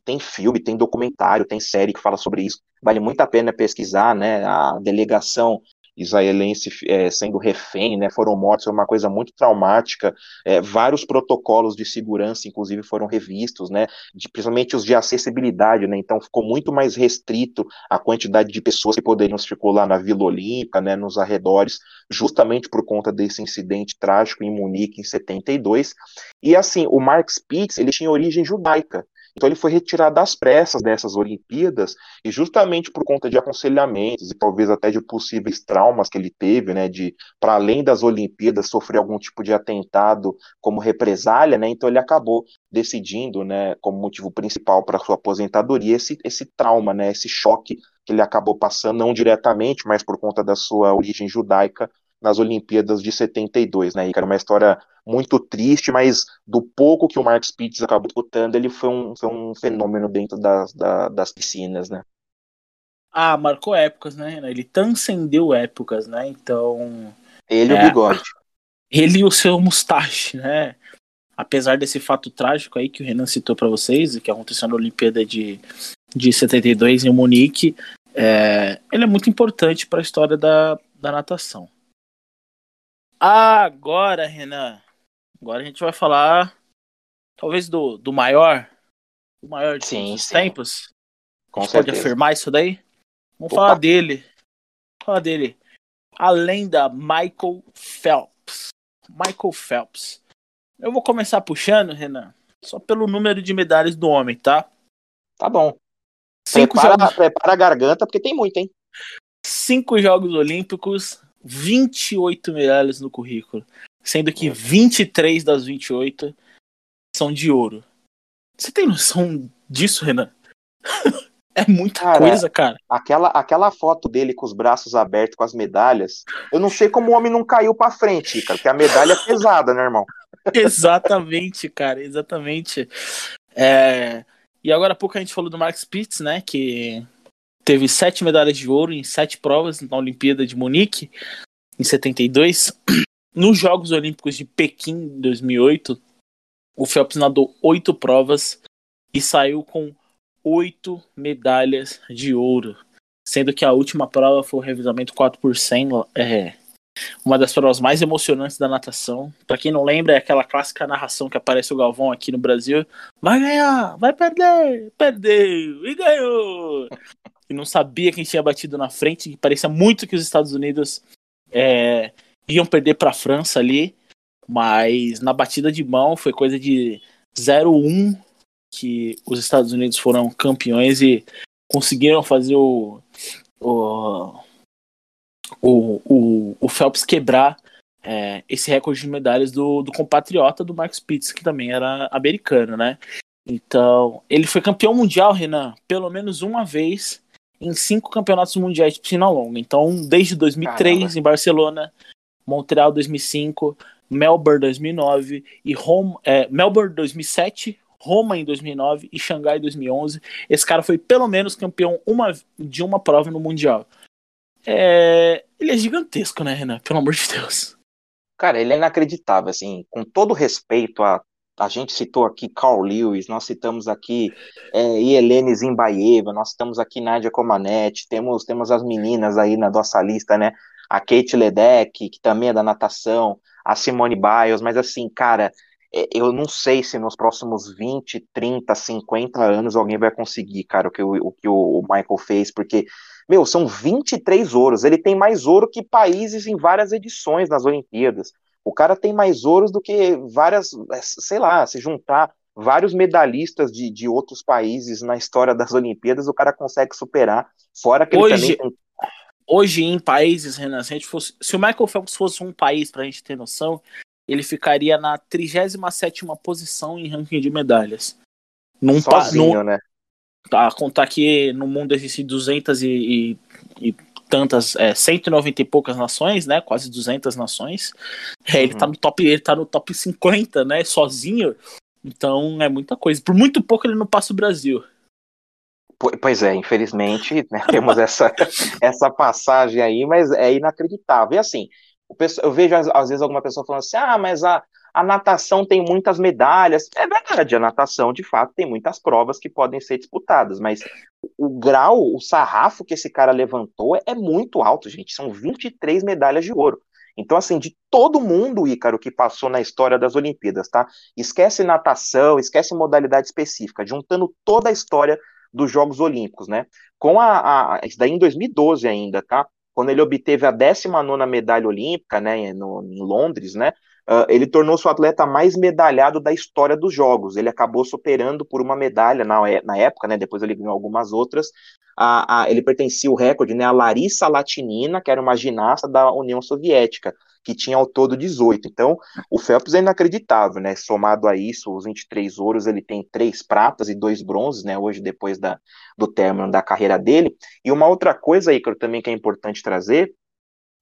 tem filme, tem documentário, tem série que fala sobre isso. Vale muito a pena pesquisar, né? A delegação israelense é, sendo refém, né, foram mortos, foi uma coisa muito traumática. É, vários protocolos de segurança, inclusive, foram revistos, né, de, principalmente os de acessibilidade, né, então ficou muito mais restrito a quantidade de pessoas que poderiam circular na Vila Olímpica, né, nos arredores, justamente por conta desse incidente trágico em Munique em 72. E assim, o Mark Spitz, ele tinha origem judaica. Então ele foi retirado das pressas dessas Olimpíadas e justamente por conta de aconselhamentos e talvez até de possíveis traumas que ele teve, né, de para além das Olimpíadas sofrer algum tipo de atentado como represália, né, então ele acabou decidindo, né, como motivo principal para sua aposentadoria esse esse trauma, né, esse choque que ele acabou passando não diretamente, mas por conta da sua origem judaica nas Olimpíadas de 72, né? E era uma história muito triste, mas do pouco que o Mark Spitz acabou disputando, ele foi um, foi um fenômeno dentro das, da, das piscinas, né? Ah, marcou épocas, né? Ele transcendeu épocas, né? Então. Ele e é, o bigode. Ele e o seu mustache, né? Apesar desse fato trágico aí que o Renan citou para vocês, que aconteceu na Olimpíada de, de 72 em Munique, é, ele é muito importante para a história da, da natação. Agora, Renan, agora a gente vai falar talvez do, do maior, o maior de sim, todos os sim. tempos. Com a certeza. pode afirmar isso daí? Vamos Opa. falar dele. Falar dele. Além da Michael Phelps. Michael Phelps. Eu vou começar puxando, Renan, só pelo número de medalhas do homem, tá? Tá bom. Cinco prepara, jogos... prepara a garganta, porque tem muito, hein? Cinco Jogos Olímpicos, 28 medalhas no currículo, sendo que 23 das 28 são de ouro. Você tem noção disso, Renan? [LAUGHS] é muita cara, coisa, cara. Aquela, aquela foto dele com os braços abertos com as medalhas, eu não sei como o homem não caiu para frente, cara, porque a medalha é pesada, né, irmão? [LAUGHS] exatamente, cara, exatamente. É... E agora há pouco a gente falou do Mark Spitz, né, que teve sete medalhas de ouro em sete provas na Olimpíada de Munique, em 72. [CLEARS THROAT] Nos Jogos Olímpicos de Pequim, em 2008, o Phelps nadou oito provas e saiu com oito medalhas de ouro, sendo que a última prova foi o revezamento 4 por 100, é, uma das provas mais emocionantes da natação. Para quem não lembra, é aquela clássica narração que aparece o Galvão aqui no Brasil: vai ganhar, vai perder, perdeu e ganhou. E não sabia quem tinha batido na frente, e parecia muito que os Estados Unidos é, iam perder para a França ali, mas na batida de mão foi coisa de 0-1 que os Estados Unidos foram campeões e conseguiram fazer o, o, o, o, o Phelps quebrar é, esse recorde de medalhas do, do compatriota do Mark Spitz, que também era americano, né? Então, ele foi campeão mundial, Renan, pelo menos uma vez em cinco campeonatos mundiais de piscina longa. Então, desde 2003 Caramba. em Barcelona, Montreal 2005, Melbourne 2009 e Rome, é, Melbourne 2007, Roma em 2009 e Xangai em 2011. Esse cara foi pelo menos campeão uma, de uma prova no mundial. É, ele é gigantesco, né, Renan? Pelo amor de Deus. Cara, ele é inacreditável, assim, com todo respeito a a gente citou aqui Carl Lewis, nós citamos aqui é, Helene Zimbaeva, nós citamos aqui Nadia Comaneci, temos, temos as meninas aí na nossa lista, né? A Kate Ledeck, que também é da natação, a Simone Biles, mas assim, cara, é, eu não sei se nos próximos 20, 30, 50 anos alguém vai conseguir, cara, o que o, o, que o Michael fez, porque, meu, são 23 ouros, ele tem mais ouro que países em várias edições nas Olimpíadas. O cara tem mais ouros do que várias, sei lá, se juntar vários medalhistas de, de outros países na história das Olimpíadas, o cara consegue superar. Fora que hoje, ele também tem... Hoje, em países, Renan, se, fosse, se o Michael Phelps fosse um país, pra gente ter noção, ele ficaria na 37 posição em ranking de medalhas. Num Sozinho, num, né? Tá, contar que no mundo existem 200 e, e, e tantas, é, 190 e poucas nações, né? Quase 200 nações. É, ele tá uhum. no top, ele tá no top 50, né? Sozinho. Então é muita coisa. Por muito pouco ele não passa o Brasil. Pois é, infelizmente né, [LAUGHS] temos essa, essa passagem aí, mas é inacreditável. E assim, eu vejo às vezes alguma pessoa falando assim: ah, mas a, a natação tem muitas medalhas. É verdade, a natação, de fato, tem muitas provas que podem ser disputadas, mas o grau, o sarrafo que esse cara levantou é muito alto, gente. São 23 medalhas de ouro. Então, assim, de todo mundo, Ícaro, que passou na história das Olimpíadas, tá? Esquece natação, esquece modalidade específica, juntando toda a história dos Jogos Olímpicos, né? Com a, a isso daí em 2012 ainda, tá? Quando ele obteve a 19 medalha olímpica, né, no, em Londres, né? Uh, ele tornou-se o atleta mais medalhado da história dos Jogos. Ele acabou superando por uma medalha na, na época, né? Depois ele ganhou algumas outras. A, a, ele pertencia o recorde né, a Larissa Latinina, que era uma ginasta da União Soviética, que tinha ao todo 18. Então, o Phelps é inacreditável, né? Somado a isso, os 23 ouros, ele tem três pratas e dois bronzes, né? Hoje, depois da, do término da carreira dele. E uma outra coisa aí que também que é importante trazer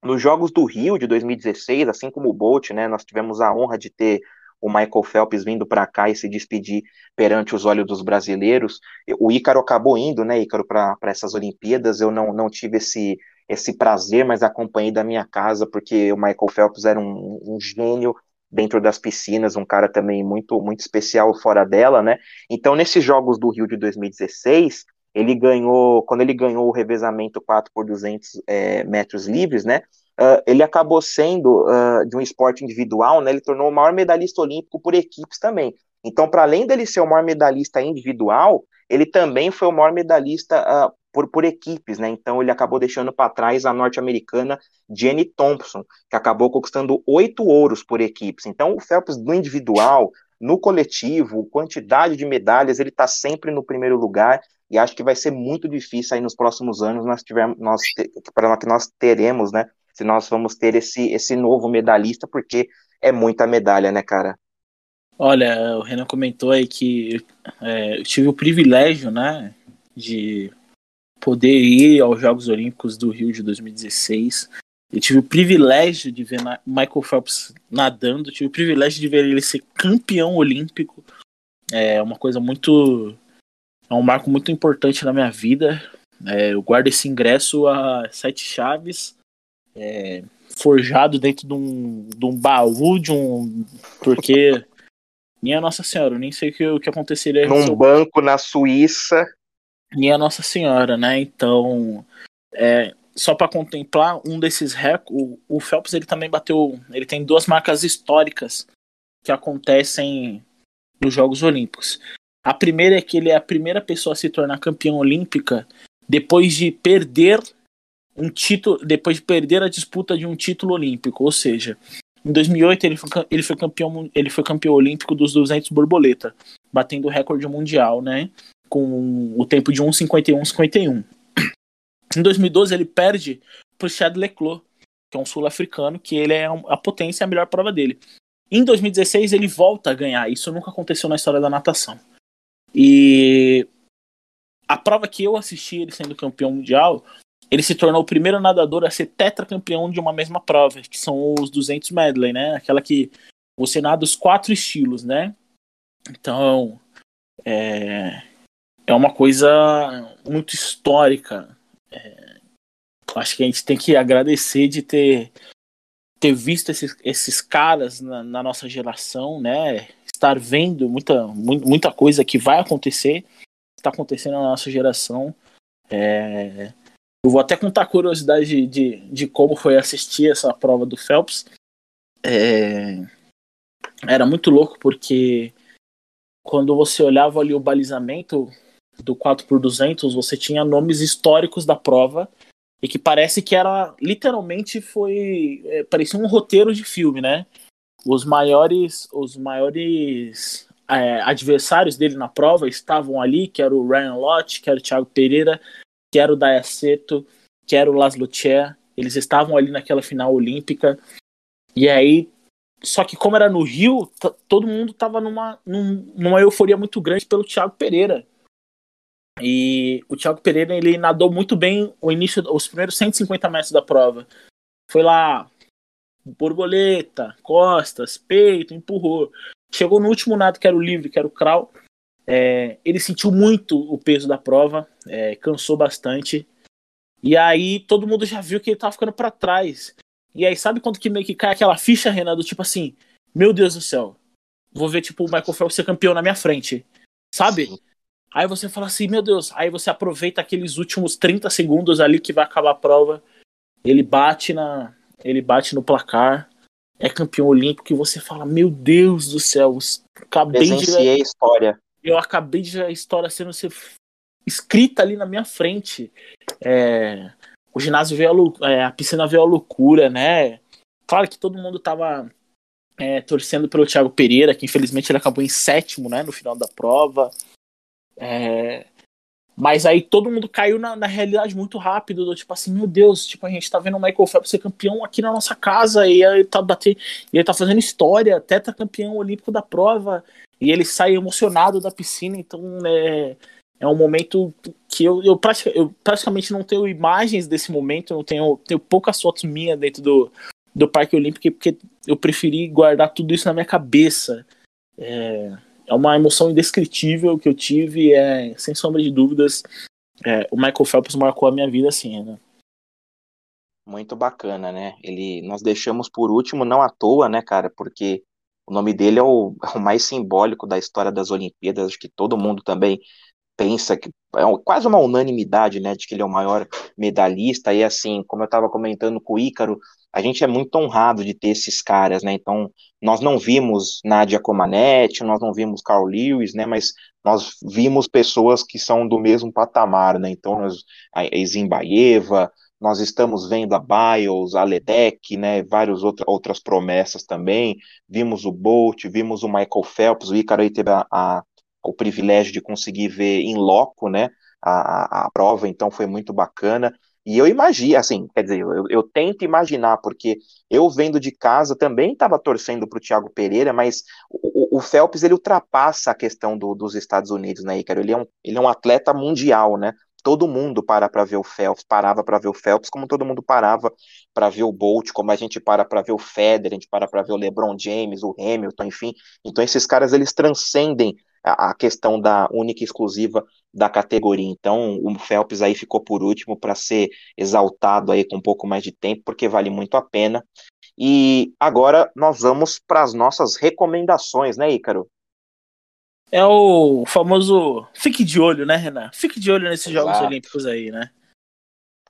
nos Jogos do Rio de 2016, assim como o Bolt, né, nós tivemos a honra de ter o Michael Phelps vindo para cá e se despedir perante os olhos dos brasileiros. O Ícaro acabou indo, né, Ícaro, para essas Olimpíadas. Eu não, não tive esse, esse prazer, mas acompanhei da minha casa, porque o Michael Phelps era um, um gênio dentro das piscinas, um cara também muito, muito especial fora dela, né? Então, nesses Jogos do Rio de 2016, ele ganhou, quando ele ganhou o revezamento 4 por 200 é, metros livres, né, uh, ele acabou sendo, uh, de um esporte individual, né, ele tornou o maior medalhista olímpico por equipes também. Então, para além dele ser o maior medalhista individual, ele também foi o maior medalhista uh, por, por equipes, né? Então ele acabou deixando para trás a norte-americana Jenny Thompson, que acabou conquistando oito ouros por equipes. Então o Phelps no individual, no coletivo, quantidade de medalhas, ele está sempre no primeiro lugar e acho que vai ser muito difícil aí nos próximos anos nós tivermos nós para que nós teremos, né? Se nós vamos ter esse esse novo medalhista, porque é muita medalha, né, cara? Olha, o Renan comentou aí que é, eu tive o privilégio, né, de poder ir aos Jogos Olímpicos do Rio de 2016. Eu tive o privilégio de ver Michael Phelps nadando, tive o privilégio de ver ele ser campeão olímpico. É uma coisa muito é um marco muito importante na minha vida. É, eu guardo esse ingresso a sete chaves, é, forjado dentro de um, de um baú, de um. Porque. [LAUGHS] Minha Nossa Senhora, eu nem sei o que, o que aconteceria. Num banco na Suíça. e a Nossa Senhora, né? Então, é, só para contemplar um desses recordes, o, o Phelps ele também bateu, ele tem duas marcas históricas que acontecem nos Jogos Olímpicos. A primeira é que ele é a primeira pessoa a se tornar campeã olímpica depois de perder um título, depois de perder a disputa de um título olímpico, ou seja, em 2008 ele foi, ele foi campeão, ele foi campeão olímpico dos 200 borboleta, batendo o recorde mundial, né, com o tempo de 1:51:51. Em 2012 ele perde para Chad Leclerc, que é um sul-africano, que ele é a potência, a melhor prova dele. Em 2016 ele volta a ganhar, isso nunca aconteceu na história da natação. E a prova que eu assisti ele sendo campeão mundial, ele se tornou o primeiro nadador a ser tetracampeão de uma mesma prova, que são os 200 medley, né? Aquela que você nada os quatro estilos, né? Então, é, é uma coisa muito histórica. É, acho que a gente tem que agradecer de ter, ter visto esses, esses caras na, na nossa geração, né? Estar vendo muita, muita coisa que vai acontecer está acontecendo na nossa geração. É... Eu vou até contar a curiosidade de, de, de, como foi assistir essa prova do Phelps. É... Era muito louco porque quando você olhava ali o balizamento do 4x200, você tinha nomes históricos da prova e que parece que era literalmente foi é, parecia um roteiro de filme, né? Os maiores os maiores é, adversários dele na prova estavam ali, que era o Ryan Lott, que era o Thiago Pereira, que era o Dayaceto, que era o Laszlo Tcher. Eles estavam ali naquela final olímpica. E aí, só que como era no Rio, todo mundo estava numa, numa euforia muito grande pelo Thiago Pereira. E o Thiago Pereira ele nadou muito bem o início, os primeiros 150 metros da prova. Foi lá, borboleta, costas, peito, empurrou. Chegou no último nado, que era o livre, que era o crawl. É, ele sentiu muito o peso da prova, é, cansou bastante. E aí todo mundo já viu que ele tava ficando para trás. E aí, sabe quando que meio que cai aquela ficha, Renan, do tipo assim, meu Deus do céu, vou ver tipo o Michael Phelps ser campeão na minha frente. Sabe? Sim. Aí você fala assim, meu Deus, aí você aproveita aqueles últimos 30 segundos ali que vai acabar a prova. Ele bate na. Ele bate no placar é campeão olímpico e você fala, meu Deus do céu, acabei Presenciei de a história. Eu acabei de ver a história sendo escrita ali na minha frente. É, o ginásio veio a, é, a piscina veio a loucura, né? Claro que todo mundo tava é, torcendo pelo Thiago Pereira, que infelizmente ele acabou em sétimo, né, no final da prova. É, mas aí todo mundo caiu na, na, realidade muito rápido, do tipo assim, meu Deus, tipo, a gente tá vendo o Michael Phelps ser campeão aqui na nossa casa, e ele tá batendo, e ele tá fazendo história, campeão olímpico da prova, e ele sai emocionado da piscina, então é, é um momento que eu, eu, pratica, eu praticamente não tenho imagens desse momento, eu tenho, tenho poucas fotos minhas dentro do, do Parque Olímpico, porque eu preferi guardar tudo isso na minha cabeça. É, é uma emoção indescritível que eu tive, é, sem sombra de dúvidas, é, o Michael Phelps marcou a minha vida assim, né? Muito bacana, né? Ele, nós deixamos por último, não à toa, né, cara? Porque o nome dele é o, é o mais simbólico da história das Olimpíadas. Acho que todo mundo também pensa que é quase uma unanimidade, né, de que ele é o maior medalhista. E assim, como eu estava comentando com o Ícaro, a gente é muito honrado de ter esses caras, né? Então, nós não vimos Nadia Comaneci, nós não vimos Carl Lewis, né? Mas nós vimos pessoas que são do mesmo patamar, né? Então, nós, a Zimbaeva, nós estamos vendo a Biles, a Ledec, né? Várias outra, outras promessas também. Vimos o Bolt, vimos o Michael Phelps, o Ícaro aí teve a, a, o privilégio de conseguir ver em loco, né? A, a prova, então foi muito bacana. E eu imagino, assim, quer dizer, eu, eu, tento imaginar, porque eu vendo de casa também estava torcendo para o Thiago Pereira, mas o, o, Phelps ele ultrapassa a questão do, dos Estados Unidos, né, Ícaro? Ele é, um, ele é um atleta mundial, né? Todo mundo para para ver o Phelps, parava para ver o Phelps, como todo mundo parava para ver o Bolt, como a gente para para ver o Federer, a gente para para ver o LeBron James, o Hamilton, enfim. Então esses caras eles transcendem a, questão da única e exclusiva da categoria. Então, o Phelps aí ficou por último para ser exaltado aí com um pouco mais de tempo, porque vale muito a pena. E agora nós vamos para as nossas recomendações, né, Ícaro? É o famoso fique de olho, né, Renan? Fique de olho nesses Exato. Jogos Olímpicos aí, né?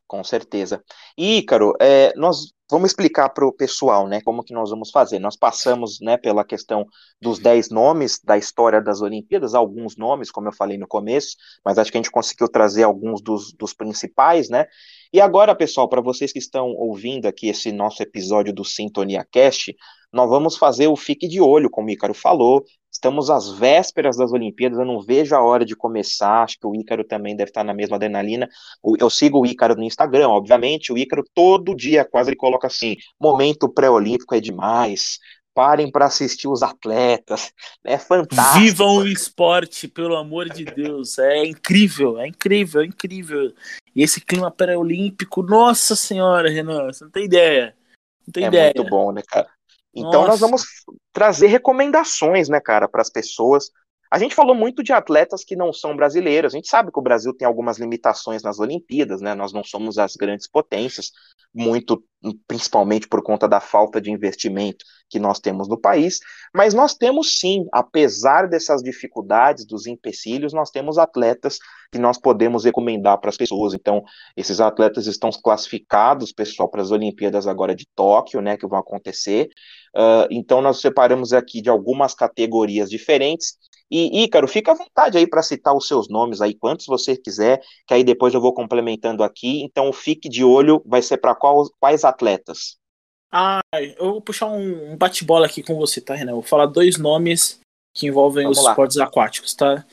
Com certeza. E, Ícaro, é, nós vamos explicar para o pessoal, né, como que nós vamos fazer. Nós passamos, né, pela questão dos 10 nomes da história das Olimpíadas, alguns nomes, como eu falei no começo, mas acho que a gente conseguiu trazer alguns dos, dos principais, né? E agora, pessoal, para vocês que estão ouvindo aqui esse nosso episódio do Sintonia Cast, nós vamos fazer o Fique de Olho, como o Ícaro falou. Estamos às vésperas das Olimpíadas, eu não vejo a hora de começar. Acho que o Ícaro também deve estar na mesma adrenalina. Eu sigo o Ícaro no Instagram, obviamente. O Ícaro todo dia quase ele coloca assim: momento pré-olímpico é demais. Parem para assistir os atletas. É fantástico. Vivam o esporte, pelo amor de Deus. É incrível, é incrível, é incrível. E esse clima pré-olímpico, nossa senhora, Renan, você não tem ideia. Não tem é ideia. muito bom, né, cara? Então Nossa. nós vamos trazer recomendações, né, cara, para as pessoas. A gente falou muito de atletas que não são brasileiros. A gente sabe que o Brasil tem algumas limitações nas Olimpíadas, né? Nós não somos as grandes potências, muito principalmente por conta da falta de investimento que nós temos no país, mas nós temos sim, apesar dessas dificuldades, dos empecilhos, nós temos atletas que nós podemos recomendar para as pessoas. Então, esses atletas estão classificados, pessoal, para as Olimpíadas agora de Tóquio, né, que vão acontecer. Uh, então, nós separamos aqui de algumas categorias diferentes. E, Ícaro, fica à vontade aí para citar os seus nomes aí, quantos você quiser, que aí depois eu vou complementando aqui. Então, fique de olho, vai ser para quais atletas? Ah, eu vou puxar um bate-bola aqui com você, tá, Renan? vou falar dois nomes que envolvem Vamos os lá. esportes aquáticos, tá?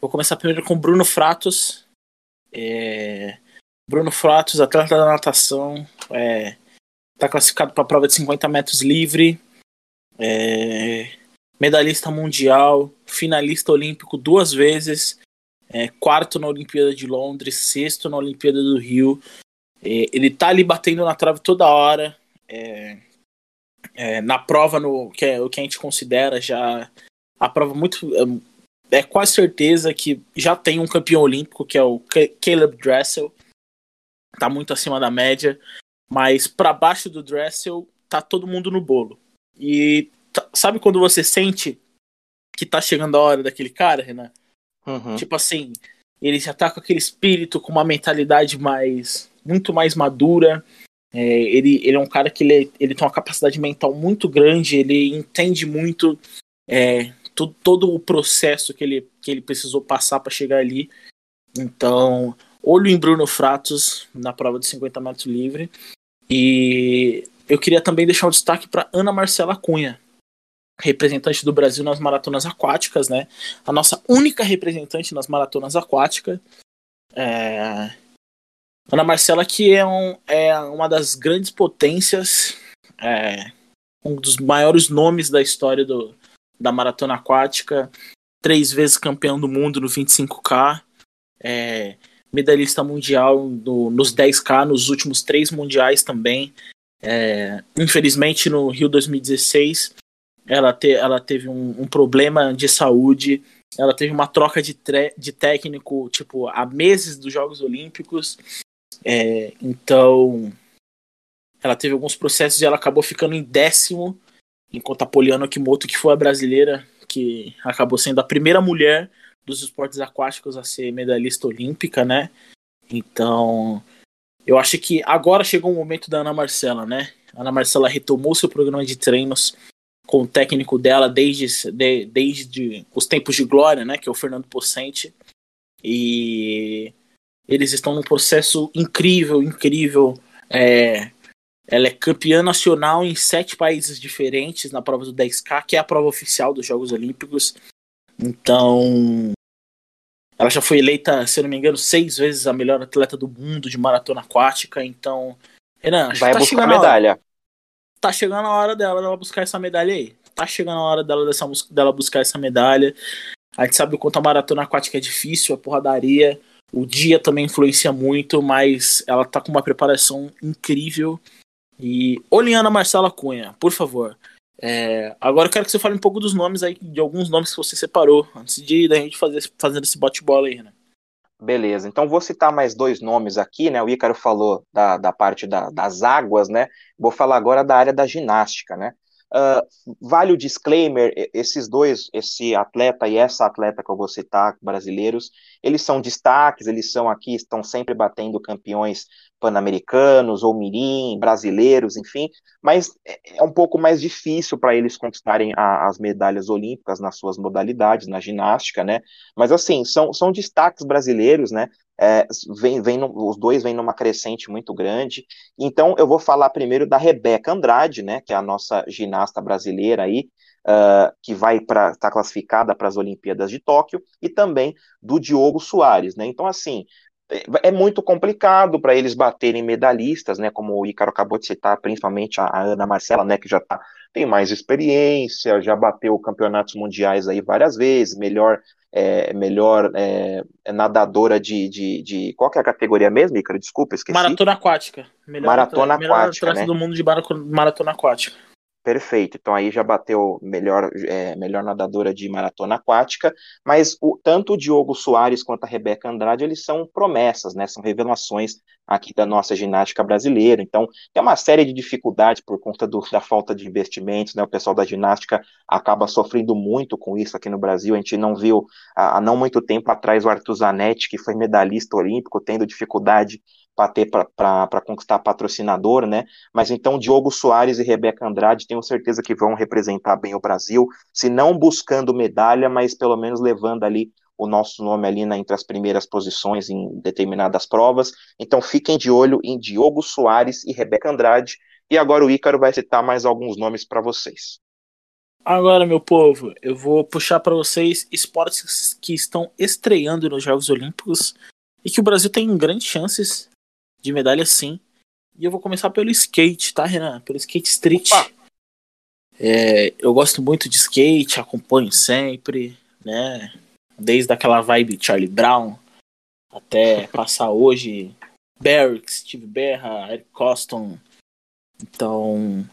Vou começar primeiro com Bruno Fratos. É... Bruno Fratos, atleta da natação, é... tá classificado para a prova de 50 metros livre, é... medalhista mundial, finalista olímpico duas vezes, é... quarto na Olimpíada de Londres, sexto na Olimpíada do Rio. É, ele tá ali batendo na trave toda hora, é, é, na prova no que é o que a gente considera já a prova muito é, é, quase certeza que já tem um campeão olímpico que é o Caleb Dressel tá muito acima da média mas para baixo do Dressel tá todo mundo no bolo e sabe quando você sente que tá chegando a hora daquele cara Renan uhum. tipo assim ele já tá com aquele espírito com uma mentalidade mais muito mais madura é, ele, ele é um cara que ele, ele tem uma capacidade mental muito grande, ele entende muito é, todo, todo o processo que ele, que ele precisou passar para chegar ali. Então, olho em Bruno Fratos na prova de 50 metros livre. E eu queria também deixar um destaque para Ana Marcela Cunha, representante do Brasil nas maratonas aquáticas, né? A nossa única representante nas maratonas aquáticas. É, Ana Marcela, que é, um, é uma das grandes potências, é, um dos maiores nomes da história do, da maratona aquática, três vezes campeão do mundo no 25K, é, medalhista mundial no, nos 10K, nos últimos três mundiais também. É, infelizmente, no Rio 2016, ela, te, ela teve um, um, problema de saúde. Ela teve uma troca de, de técnico, tipo, há meses dos Jogos Olímpicos. É, então, ela teve alguns processos e ela acabou ficando em décimo, enquanto a Poliana Kimoto, que foi a brasileira, que acabou sendo a primeira mulher dos esportes aquáticos a ser medalhista olímpica, né? Então, eu acho que agora chegou o momento da Ana Marcela, né? A Ana Marcela retomou seu programa de treinos com o técnico dela desde, de, desde os tempos de glória, né? Que é o Fernando Pocente. E eles estão num processo incrível, incrível. É, ela é campeã nacional em sete países diferentes na prova do 10K, que é a prova oficial dos Jogos Olímpicos. Então, ela já foi eleita, se eu não me engano, seis vezes a melhor atleta do mundo de maratona aquática. Então, Renan, vai tá buscar a medalha. Tá chegando a hora dela, dela buscar essa medalha aí. Tá chegando a hora dela, dessa, dela buscar essa medalha. A gente sabe o quanto a maratona aquática é difícil, a porradaria. O dia também influencia muito, mas ela tá com uma preparação incrível. E Oliana Marcela Cunha, por favor. É, agora eu quero que você fale um pouco dos nomes aí, de alguns nomes que você separou, antes de da gente fazer fazendo esse bate-bola aí, né? Beleza, então vou citar mais dois nomes aqui, né? O Ícaro falou da, da parte da, das águas, né? Vou falar agora da área da ginástica, né? Uh, vale o disclaimer, esses dois, esse atleta e essa atleta que eu vou citar, brasileiros, eles são destaques, eles são aqui, estão sempre batendo campeões pan-americanos ou mirim, brasileiros, enfim, mas é, é um pouco mais difícil para eles conquistarem a, as medalhas olímpicas nas suas modalidades, na ginástica, né? Mas assim, são, são destaques brasileiros, né? É, vem, vem no, os dois vêm numa crescente muito grande. Então, eu vou falar primeiro da Rebeca Andrade, né, que é a nossa ginasta brasileira aí, uh, que vai para estar tá classificada para as Olimpíadas de Tóquio, e também do Diogo Soares, né? Então, assim, é, é muito complicado para eles baterem medalhistas, né? Como o Ícaro acabou de citar, principalmente a, Ana Marcela, né, que já tá, tem mais experiência, já bateu campeonatos mundiais aí várias vezes, melhor é, melhor é, nadadora de, de, de, Qual que é a categoria mesmo, Icaro? Desculpa, esqueci. Maratona aquática. Melhor maratona aquática. Melhor né? do mundo de maratona aquática. Perfeito. Então aí já bateu melhor, é, melhor nadadora de maratona aquática, mas o, tanto o Diogo Soares quanto a Rebeca Andrade, eles são promessas, né? São revelações aqui da nossa ginástica brasileira. Então, tem uma série de dificuldades por conta do, da falta de investimentos, né? O pessoal da ginástica acaba sofrendo muito com isso aqui no Brasil. A gente não viu há não muito tempo atrás o Arthur Zanetti, que foi medalhista olímpico, tendo dificuldade para ter para conquistar patrocinador, né? Mas então Diogo Soares e Rebeca Andrade tenho certeza que vão representar bem o Brasil, se não buscando medalha, mas pelo menos levando ali o nosso nome ali na, entre as primeiras posições em determinadas provas. Então fiquem de olho em Diogo Soares e Rebeca Andrade. E agora o Ícaro vai citar mais alguns nomes para vocês. Agora, meu povo, eu vou puxar para vocês esportes que estão estreando nos Jogos Olímpicos e que o Brasil tem grandes chances de medalha sim. E eu vou começar pelo skate, tá, Renan? Pelo skate street. É, eu gosto muito de skate, acompanho sempre, né? Desde aquela vibe Charlie Brown até passar [LAUGHS] hoje Barrick, Steve Berra, Eric Coston. Então,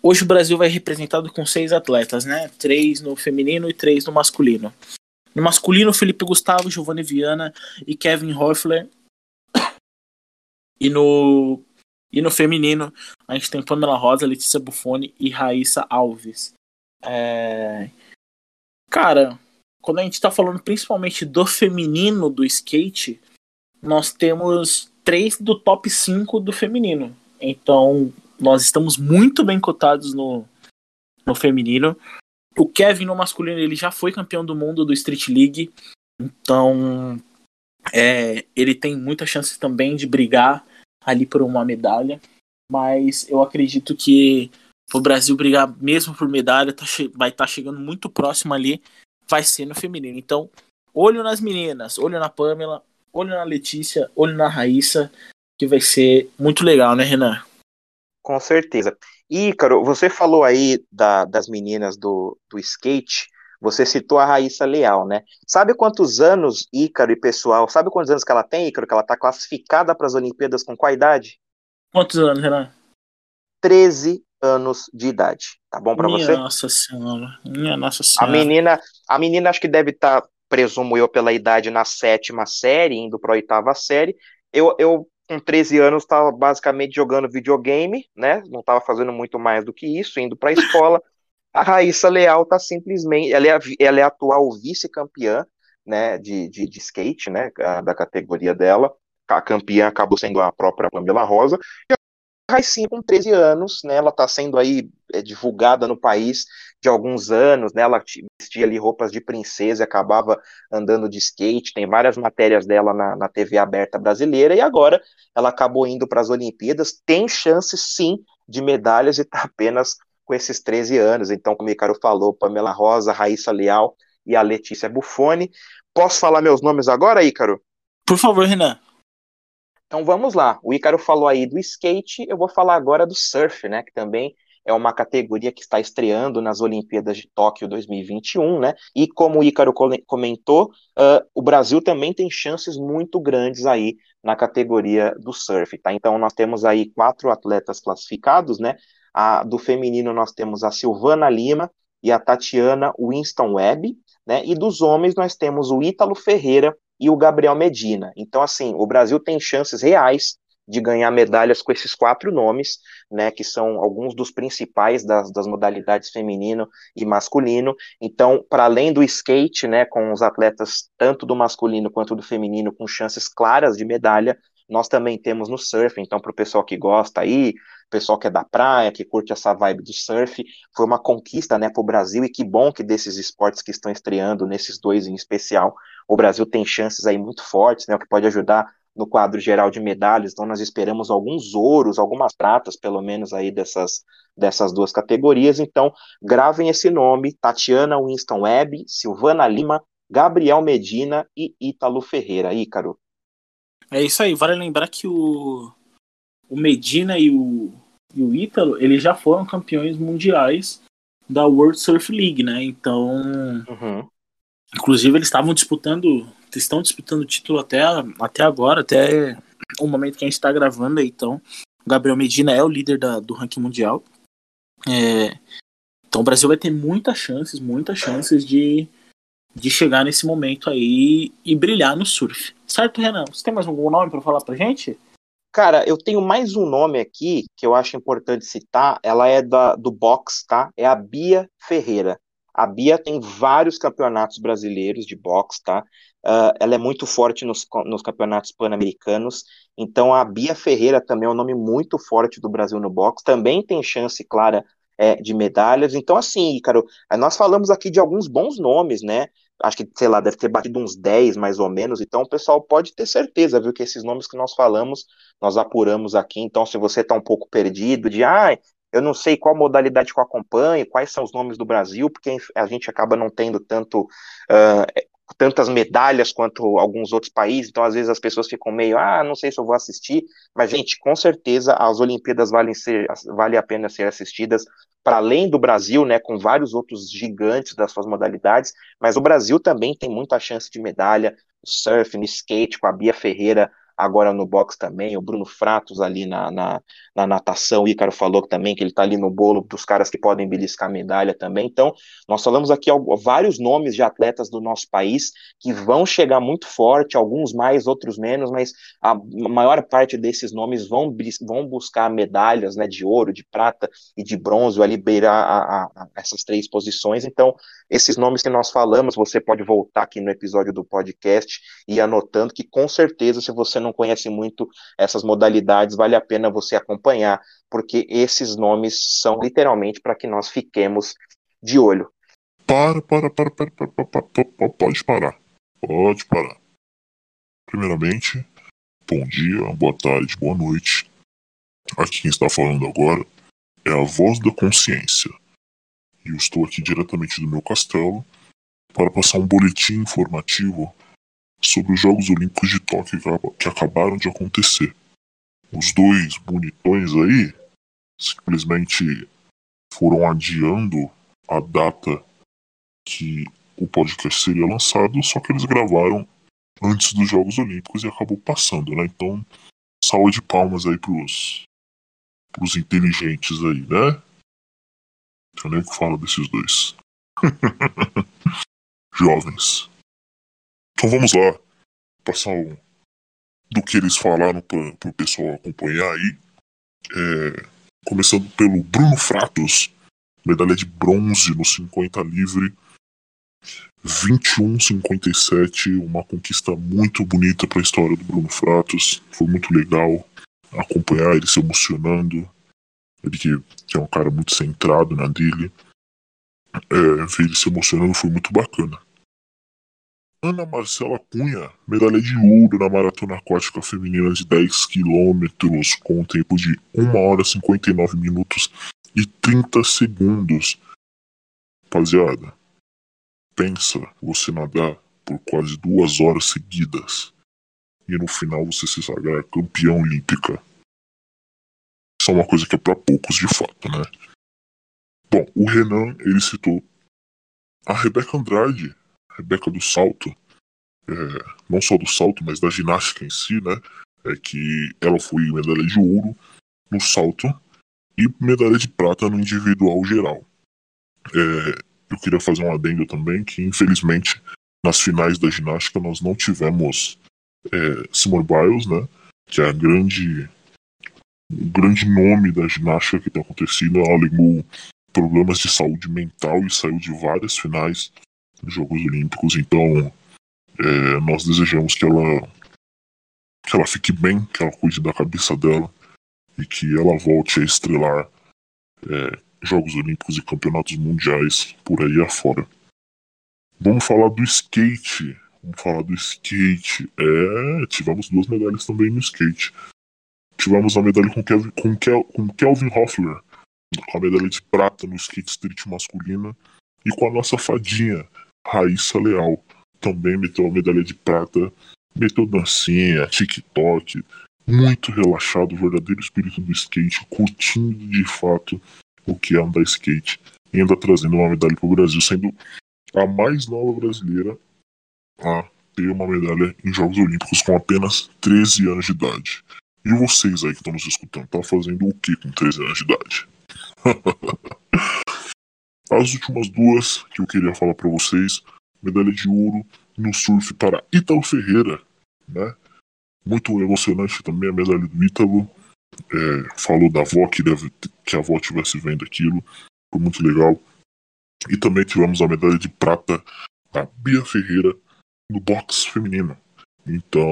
hoje o Brasil vai representado com seis atletas, né? Três no feminino e três no masculino. No masculino, Felipe Gustavo, Giovanni Viana e Kevin Hoffler e no, e no feminino, a gente tem Pamela Rosa, Letícia Buffoni e Raíssa Alves. É... Cara, quando a gente tá falando principalmente do feminino do skate, nós temos três do top 5 do feminino. Então, nós estamos muito bem cotados no, no feminino. O Kevin no masculino, ele já foi campeão do mundo do Street League. Então, é, ele tem muitas chances também de brigar ali por uma medalha. Mas eu acredito que o Brasil brigar mesmo por medalha tá vai estar tá chegando muito próximo ali, vai ser no feminino. Então, olho nas meninas, olho na Pamela, olho na Letícia, olho na Raíssa, que vai ser muito legal, né, Renan? Com certeza. Ícaro, você falou aí da, das meninas do, do skate. Você citou a Raíssa Leal, né? Sabe quantos anos Ícaro e pessoal, sabe quantos anos que ela tem, Ícaro, que ela está classificada para as Olimpíadas com qual idade? Quantos anos, Renan? 13 anos de idade. Tá bom para você? Nossa senhora. Minha nossa senhora. A menina, a menina acho que deve estar, tá, presumo eu, pela idade na sétima série, indo para a oitava série. Eu, eu com 13 anos estava basicamente jogando videogame, né? Não estava fazendo muito mais do que isso, indo para a escola. A Raíssa Leal tá simplesmente, ela é, ela é atual vice-campeã, né, de, de, de, skate, né, da categoria dela. A campeã acabou sendo a própria Pamela Rosa. E a Raicinha, com 13 anos, né, ela tá sendo aí é, divulgada no país de alguns anos, né, ela vestia ali roupas de princesa e acabava andando de skate, tem várias matérias dela na, na TV aberta brasileira, e agora ela acabou indo para as Olimpíadas, tem chance sim de medalhas e tá apenas com esses 13 anos. Então, como o Icaro falou, Pamela Rosa, Raíssa Leal e a Letícia Buffoni. Posso falar meus nomes agora, Ícaro? Por favor, Renan. Então vamos lá. O Ícaro falou aí do skate, eu vou falar agora do surf, né? Que também é uma categoria que está estreando nas Olimpíadas de Tóquio 2021, né? E como o Ícaro comentou, uh, o Brasil também tem chances muito grandes aí na categoria do surf, tá? Então nós temos aí quatro atletas classificados, né? A, do feminino nós temos a Silvana Lima e a Tatiana Winston Webb, né? E dos homens nós temos o Ítalo Ferreira e o Gabriel Medina. Então, assim, o Brasil tem chances reais de ganhar medalhas com esses quatro nomes, né, que são alguns dos principais das, das modalidades feminino e masculino. Então, para além do skate, né, com os atletas tanto do masculino quanto do feminino com chances claras de medalha, nós também temos no surf. Então, para o pessoal que gosta aí, pessoal que é da praia, que curte essa vibe do surf, foi uma conquista, né, para o Brasil. E que bom que desses esportes que estão estreando, nesses dois em especial, o Brasil tem chances aí muito fortes, né, o que pode ajudar no quadro geral de medalhas, então nós esperamos alguns ouros, algumas pratas, pelo menos aí dessas, dessas duas categorias, então gravem esse nome, Tatiana Winston Webb, Silvana Lima, Gabriel Medina e Ítalo Ferreira, Ícaro. É isso aí, vale lembrar que o, o Medina e o, e o Ítalo, eles já foram campeões mundiais da World Surf League, né, então... Uhum. Inclusive eles estavam disputando estão disputando o título até, até agora, até o momento que a gente está gravando aí, então. O Gabriel Medina é o líder da, do ranking mundial. É, então o Brasil vai ter muitas chances, muitas chances de, de chegar nesse momento aí e brilhar no surf. Certo, Renan? Você tem mais algum nome para falar pra gente? Cara, eu tenho mais um nome aqui que eu acho importante citar. Ela é da, do box, tá? É a Bia Ferreira. A Bia tem vários campeonatos brasileiros de boxe, tá? Uh, ela é muito forte nos, nos campeonatos pan-americanos. Então a Bia Ferreira também é um nome muito forte do Brasil no boxe. Também tem chance clara é, de medalhas. Então, assim, Ícaro, nós falamos aqui de alguns bons nomes, né? Acho que, sei lá, deve ter batido uns 10 mais ou menos. Então, o pessoal pode ter certeza, viu, que esses nomes que nós falamos, nós apuramos aqui. Então, se você está um pouco perdido de, ah, eu não sei qual modalidade que eu acompanho, quais são os nomes do Brasil, porque a gente acaba não tendo tanto uh, tantas medalhas quanto alguns outros países, então às vezes as pessoas ficam meio, ah, não sei se eu vou assistir, mas gente, com certeza as Olimpíadas valem ser, vale a pena ser assistidas para além do Brasil, né, com vários outros gigantes das suas modalidades, mas o Brasil também tem muita chance de medalha, surf, no skate, com a Bia Ferreira agora no box também, o Bruno Fratos ali na, na, na natação, o Ícaro falou também que ele está ali no bolo dos caras que podem beliscar medalha também. Então, nós falamos aqui vários nomes de atletas do nosso país que vão chegar muito forte, alguns mais, outros menos, mas a maior parte desses nomes vão, vão buscar medalhas né, de ouro, de prata e de bronze, ali beirar a, a, a essas três posições. Então, esses nomes que nós falamos, você pode voltar aqui no episódio do podcast e ir anotando que com certeza, se você não conhece muito essas modalidades, vale a pena você acompanhar, porque esses nomes são literalmente para que nós fiquemos de olho. Para, para, para, para, para, para, para, pode parar. Pode parar. Primeiramente, bom dia, boa tarde, boa noite. Aqui quem está falando agora é a voz da consciência. E eu estou aqui diretamente do meu castelo para passar um boletim informativo sobre os Jogos Olímpicos de Tóquio que acabaram de acontecer. Os dois bonitões aí simplesmente foram adiando a data que o podcast seria lançado, só que eles gravaram antes dos Jogos Olímpicos e acabou passando, né? Então, salve de palmas aí pros, pros inteligentes aí, né? Não nem o que fala desses dois. [LAUGHS] Jovens. Então vamos lá, passar o, do que eles falaram para o pessoal acompanhar aí. É, começando pelo Bruno Fratos, medalha de bronze no 50 livre. 21-57, uma conquista muito bonita para a história do Bruno Fratos. Foi muito legal acompanhar ele se emocionando. Ele que, é um cara muito centrado na dele. É, ver ele se emocionando foi muito bacana. Ana Marcela Cunha, medalha de ouro na maratona aquática feminina de 10 quilômetros com um tempo de 1 hora 59 minutos e 30 segundos. Rapaziada, pensa você nadar por quase duas horas seguidas e no final você se sagrar campeão olímpica. Uma coisa que é para poucos de fato, né? Bom, o Renan, ele citou a Rebeca Andrade, Rebeca do salto, é, não só do salto, mas da ginástica em si, né? É que ela foi medalha de ouro no salto e medalha de prata no individual geral. É, eu queria fazer um adendo também que, infelizmente, nas finais da ginástica nós não tivemos é, Simone Biles, né? Que é a grande grande nome da ginástica que tem acontecido. Ela alegou problemas de saúde mental e saiu de várias finais dos Jogos Olímpicos. Então, é, nós desejamos que ela, que ela fique bem, que ela cuide da cabeça dela e que ela volte a estrelar é, Jogos Olímpicos e Campeonatos Mundiais por aí afora. Vamos falar do skate. Vamos falar do skate. É, tivemos duas medalhas também no skate. Tivemos a medalha com, Kevin, com, Kel, com Kelvin Hoffler, com a medalha de prata no skate street masculina, e com a nossa fadinha, Raíssa Leal, também meteu a medalha de prata, meteu dancinha, TikTok, muito relaxado, verdadeiro espírito do skate, curtindo de fato o que é andar skate, e ainda trazendo uma medalha para o Brasil, sendo a mais nova brasileira a ter uma medalha em Jogos Olímpicos com apenas 13 anos de idade. E vocês aí que estão nos escutando, estão fazendo o que com 13 anos de idade? [LAUGHS] As últimas duas que eu queria falar para vocês: medalha de ouro no surf para Ítalo Ferreira, né? Muito emocionante também a medalha do Ítalo. É, falou da avó que, deve, que a avó estivesse vendo aquilo, foi muito legal. E também tivemos a medalha de prata da Bia Ferreira no boxe feminino. Então,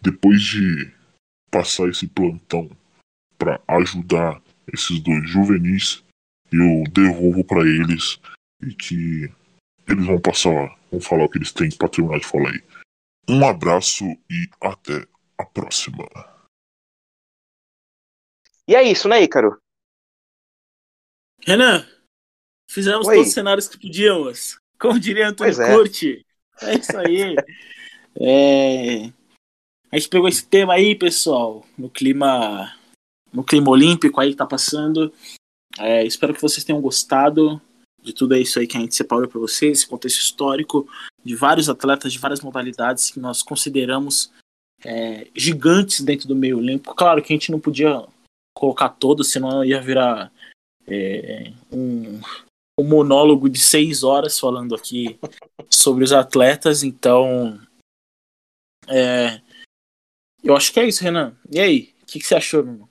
depois de passar esse plantão para ajudar esses dois juvenis, eu devolvo para eles e que eles vão passar, vão falar o que eles têm para terminar de falar aí. Um abraço e até a próxima. E é isso, né, Ícaro? Renan, fizemos Oi. todos os cenários que podíamos. Como diria Antônio é. Curti. É isso aí. [LAUGHS] é... A gente pegou esse tema aí, pessoal, no clima no clima olímpico aí que tá passando. É, espero que vocês tenham gostado de tudo isso aí que a gente separou para vocês, esse contexto histórico de vários atletas de várias modalidades que nós consideramos é, gigantes dentro do meio olímpico. Claro que a gente não podia colocar todos, senão ia virar é, um, um monólogo de seis horas falando aqui sobre os atletas. Então, é, eu acho que é isso, Renan. E aí, o que, que, você achou, meu irmão?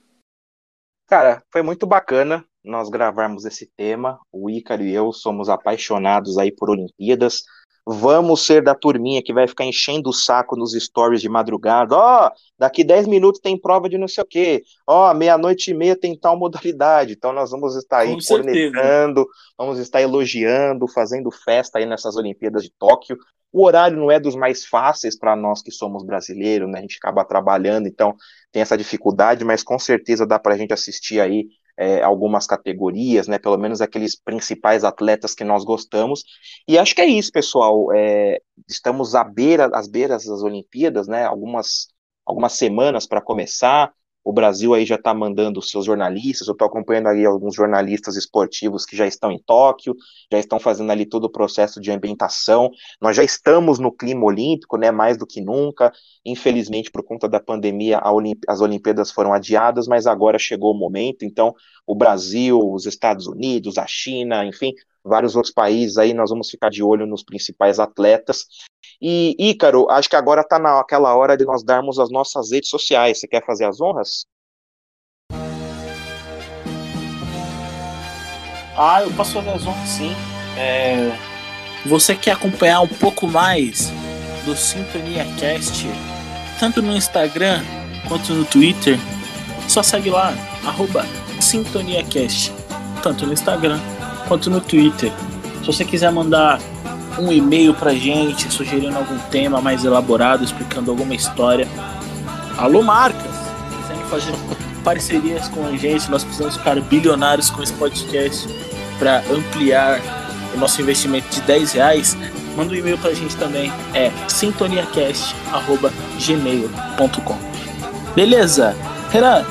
Cara, foi muito bacana nós gravarmos esse tema. O Ícaro e eu somos apaixonados aí por Olimpíadas. Vamos ser da turminha que vai ficar enchendo o saco nos stories de madrugada. Ó, oh, daqui 10 minutos tem prova de não sei o quê. Ó, oh, meia-noite e meia tem tal modalidade. Então nós vamos estar aí cornetando, vamos estar elogiando, fazendo festa aí nessas Olimpíadas de Tóquio. O horário não é dos mais fáceis para nós que somos brasileiros, né? A gente acaba trabalhando, então tem essa dificuldade, mas com certeza dá para a gente assistir aí é, algumas categorias, né? Pelo menos aqueles principais atletas que nós gostamos. E acho que é isso, pessoal. É, estamos à beira, às beiras das Olimpíadas, né? Algumas, algumas semanas para começar. O Brasil aí já está mandando seus jornalistas, eu estou acompanhando aí alguns jornalistas esportivos que já estão em Tóquio, já estão fazendo ali todo o processo de ambientação. Nós já estamos no clima olímpico, né, mais do que nunca. Infelizmente, por conta da pandemia, Olimp as Olimpíadas foram adiadas, mas agora chegou o momento. Então, o Brasil, os Estados Unidos, a China, enfim, vários outros países aí, nós vamos ficar de olho nos principais atletas. E, Ícaro, acho que agora está naquela hora de nós darmos as nossas redes sociais. Você quer fazer as honras? Ah, eu posso fazer as honras sim. É... Você quer acompanhar um pouco mais do Sintonia Cast, tanto no Instagram quanto no Twitter? Só segue lá, arroba SintoniaCast, tanto no Instagram quanto no Twitter. Se você quiser mandar um e-mail pra gente sugerindo algum tema mais elaborado, explicando alguma história. Alô, marcas! Se quiserem fazer parcerias com a gente, nós precisamos ficar bilionários com esse podcast para ampliar o nosso investimento de 10 reais. Manda um e-mail pra gente também, é sintoniacast.gmail.com Beleza? Renan,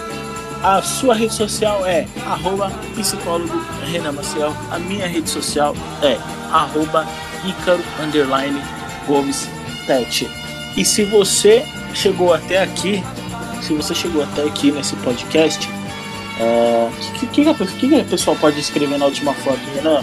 a sua rede social é arroba psicólogo Renan Maciel. A minha rede social é arroba Ícaro Underline Gomes Pet. E se você chegou até aqui, se você chegou até aqui nesse podcast, o é, que, que, que, que, pode escrever na última foto, Renan?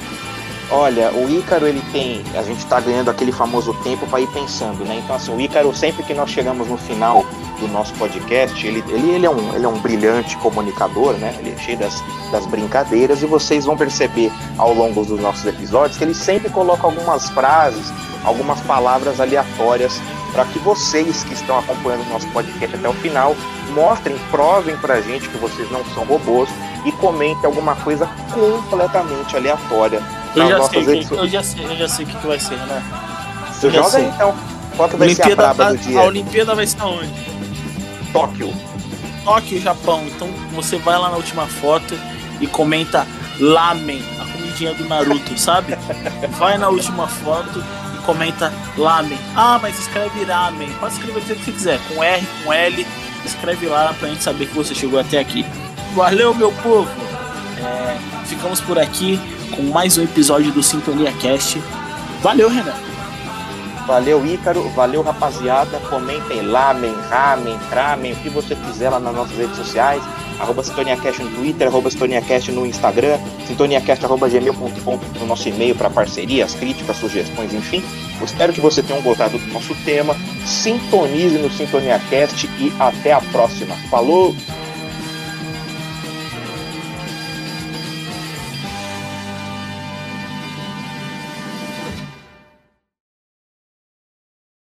Olha, o Ícaro ele tem, a gente está ganhando aquele famoso tempo para ir pensando, né? Então assim, o Ícaro sempre que nós chegamos no final do nosso podcast, ele, ele, ele, é, um, ele é um brilhante comunicador, né? Ele é cheio das, das brincadeiras e vocês vão perceber ao longo dos nossos episódios que ele sempre coloca algumas frases, algumas palavras aleatórias para que vocês que estão acompanhando o nosso podcast até o final mostrem, provem pra gente que vocês não são robôs e comentem alguma coisa completamente aleatória eu já, sei, eu já sei, eu já sei o que, que vai ser, né? Você joga sei. aí, então. Qual que vai Olimpíada ser a braba do dia? A Olimpíada vai estar onde? Tóquio. Tóquio, Japão. Então você vai lá na última foto e comenta Lamen, a comidinha do Naruto, [LAUGHS] sabe? vai na última foto e comenta Lamen. Ah, mas escreve Ramen. Pode escrever o que você quiser, com R, com L. Escreve lá pra gente saber que você chegou até aqui. Valeu, meu povo! É, ficamos por aqui com mais um episódio do Sintonia Cast. Valeu, Renan. Valeu, Ícaro. Valeu, rapaziada. Comentem lá, men, ramen, ramen, o que você quiser lá nas nossas redes sociais. Arroba SintoniaCast no Twitter, arroba SintoniaCast no Instagram, sintoniacast.gmail.com no nosso e-mail para parcerias, críticas, sugestões, enfim. Eu espero que você tenha gostado do nosso tema. Sintonize no SintoniaCast e até a próxima. Falou!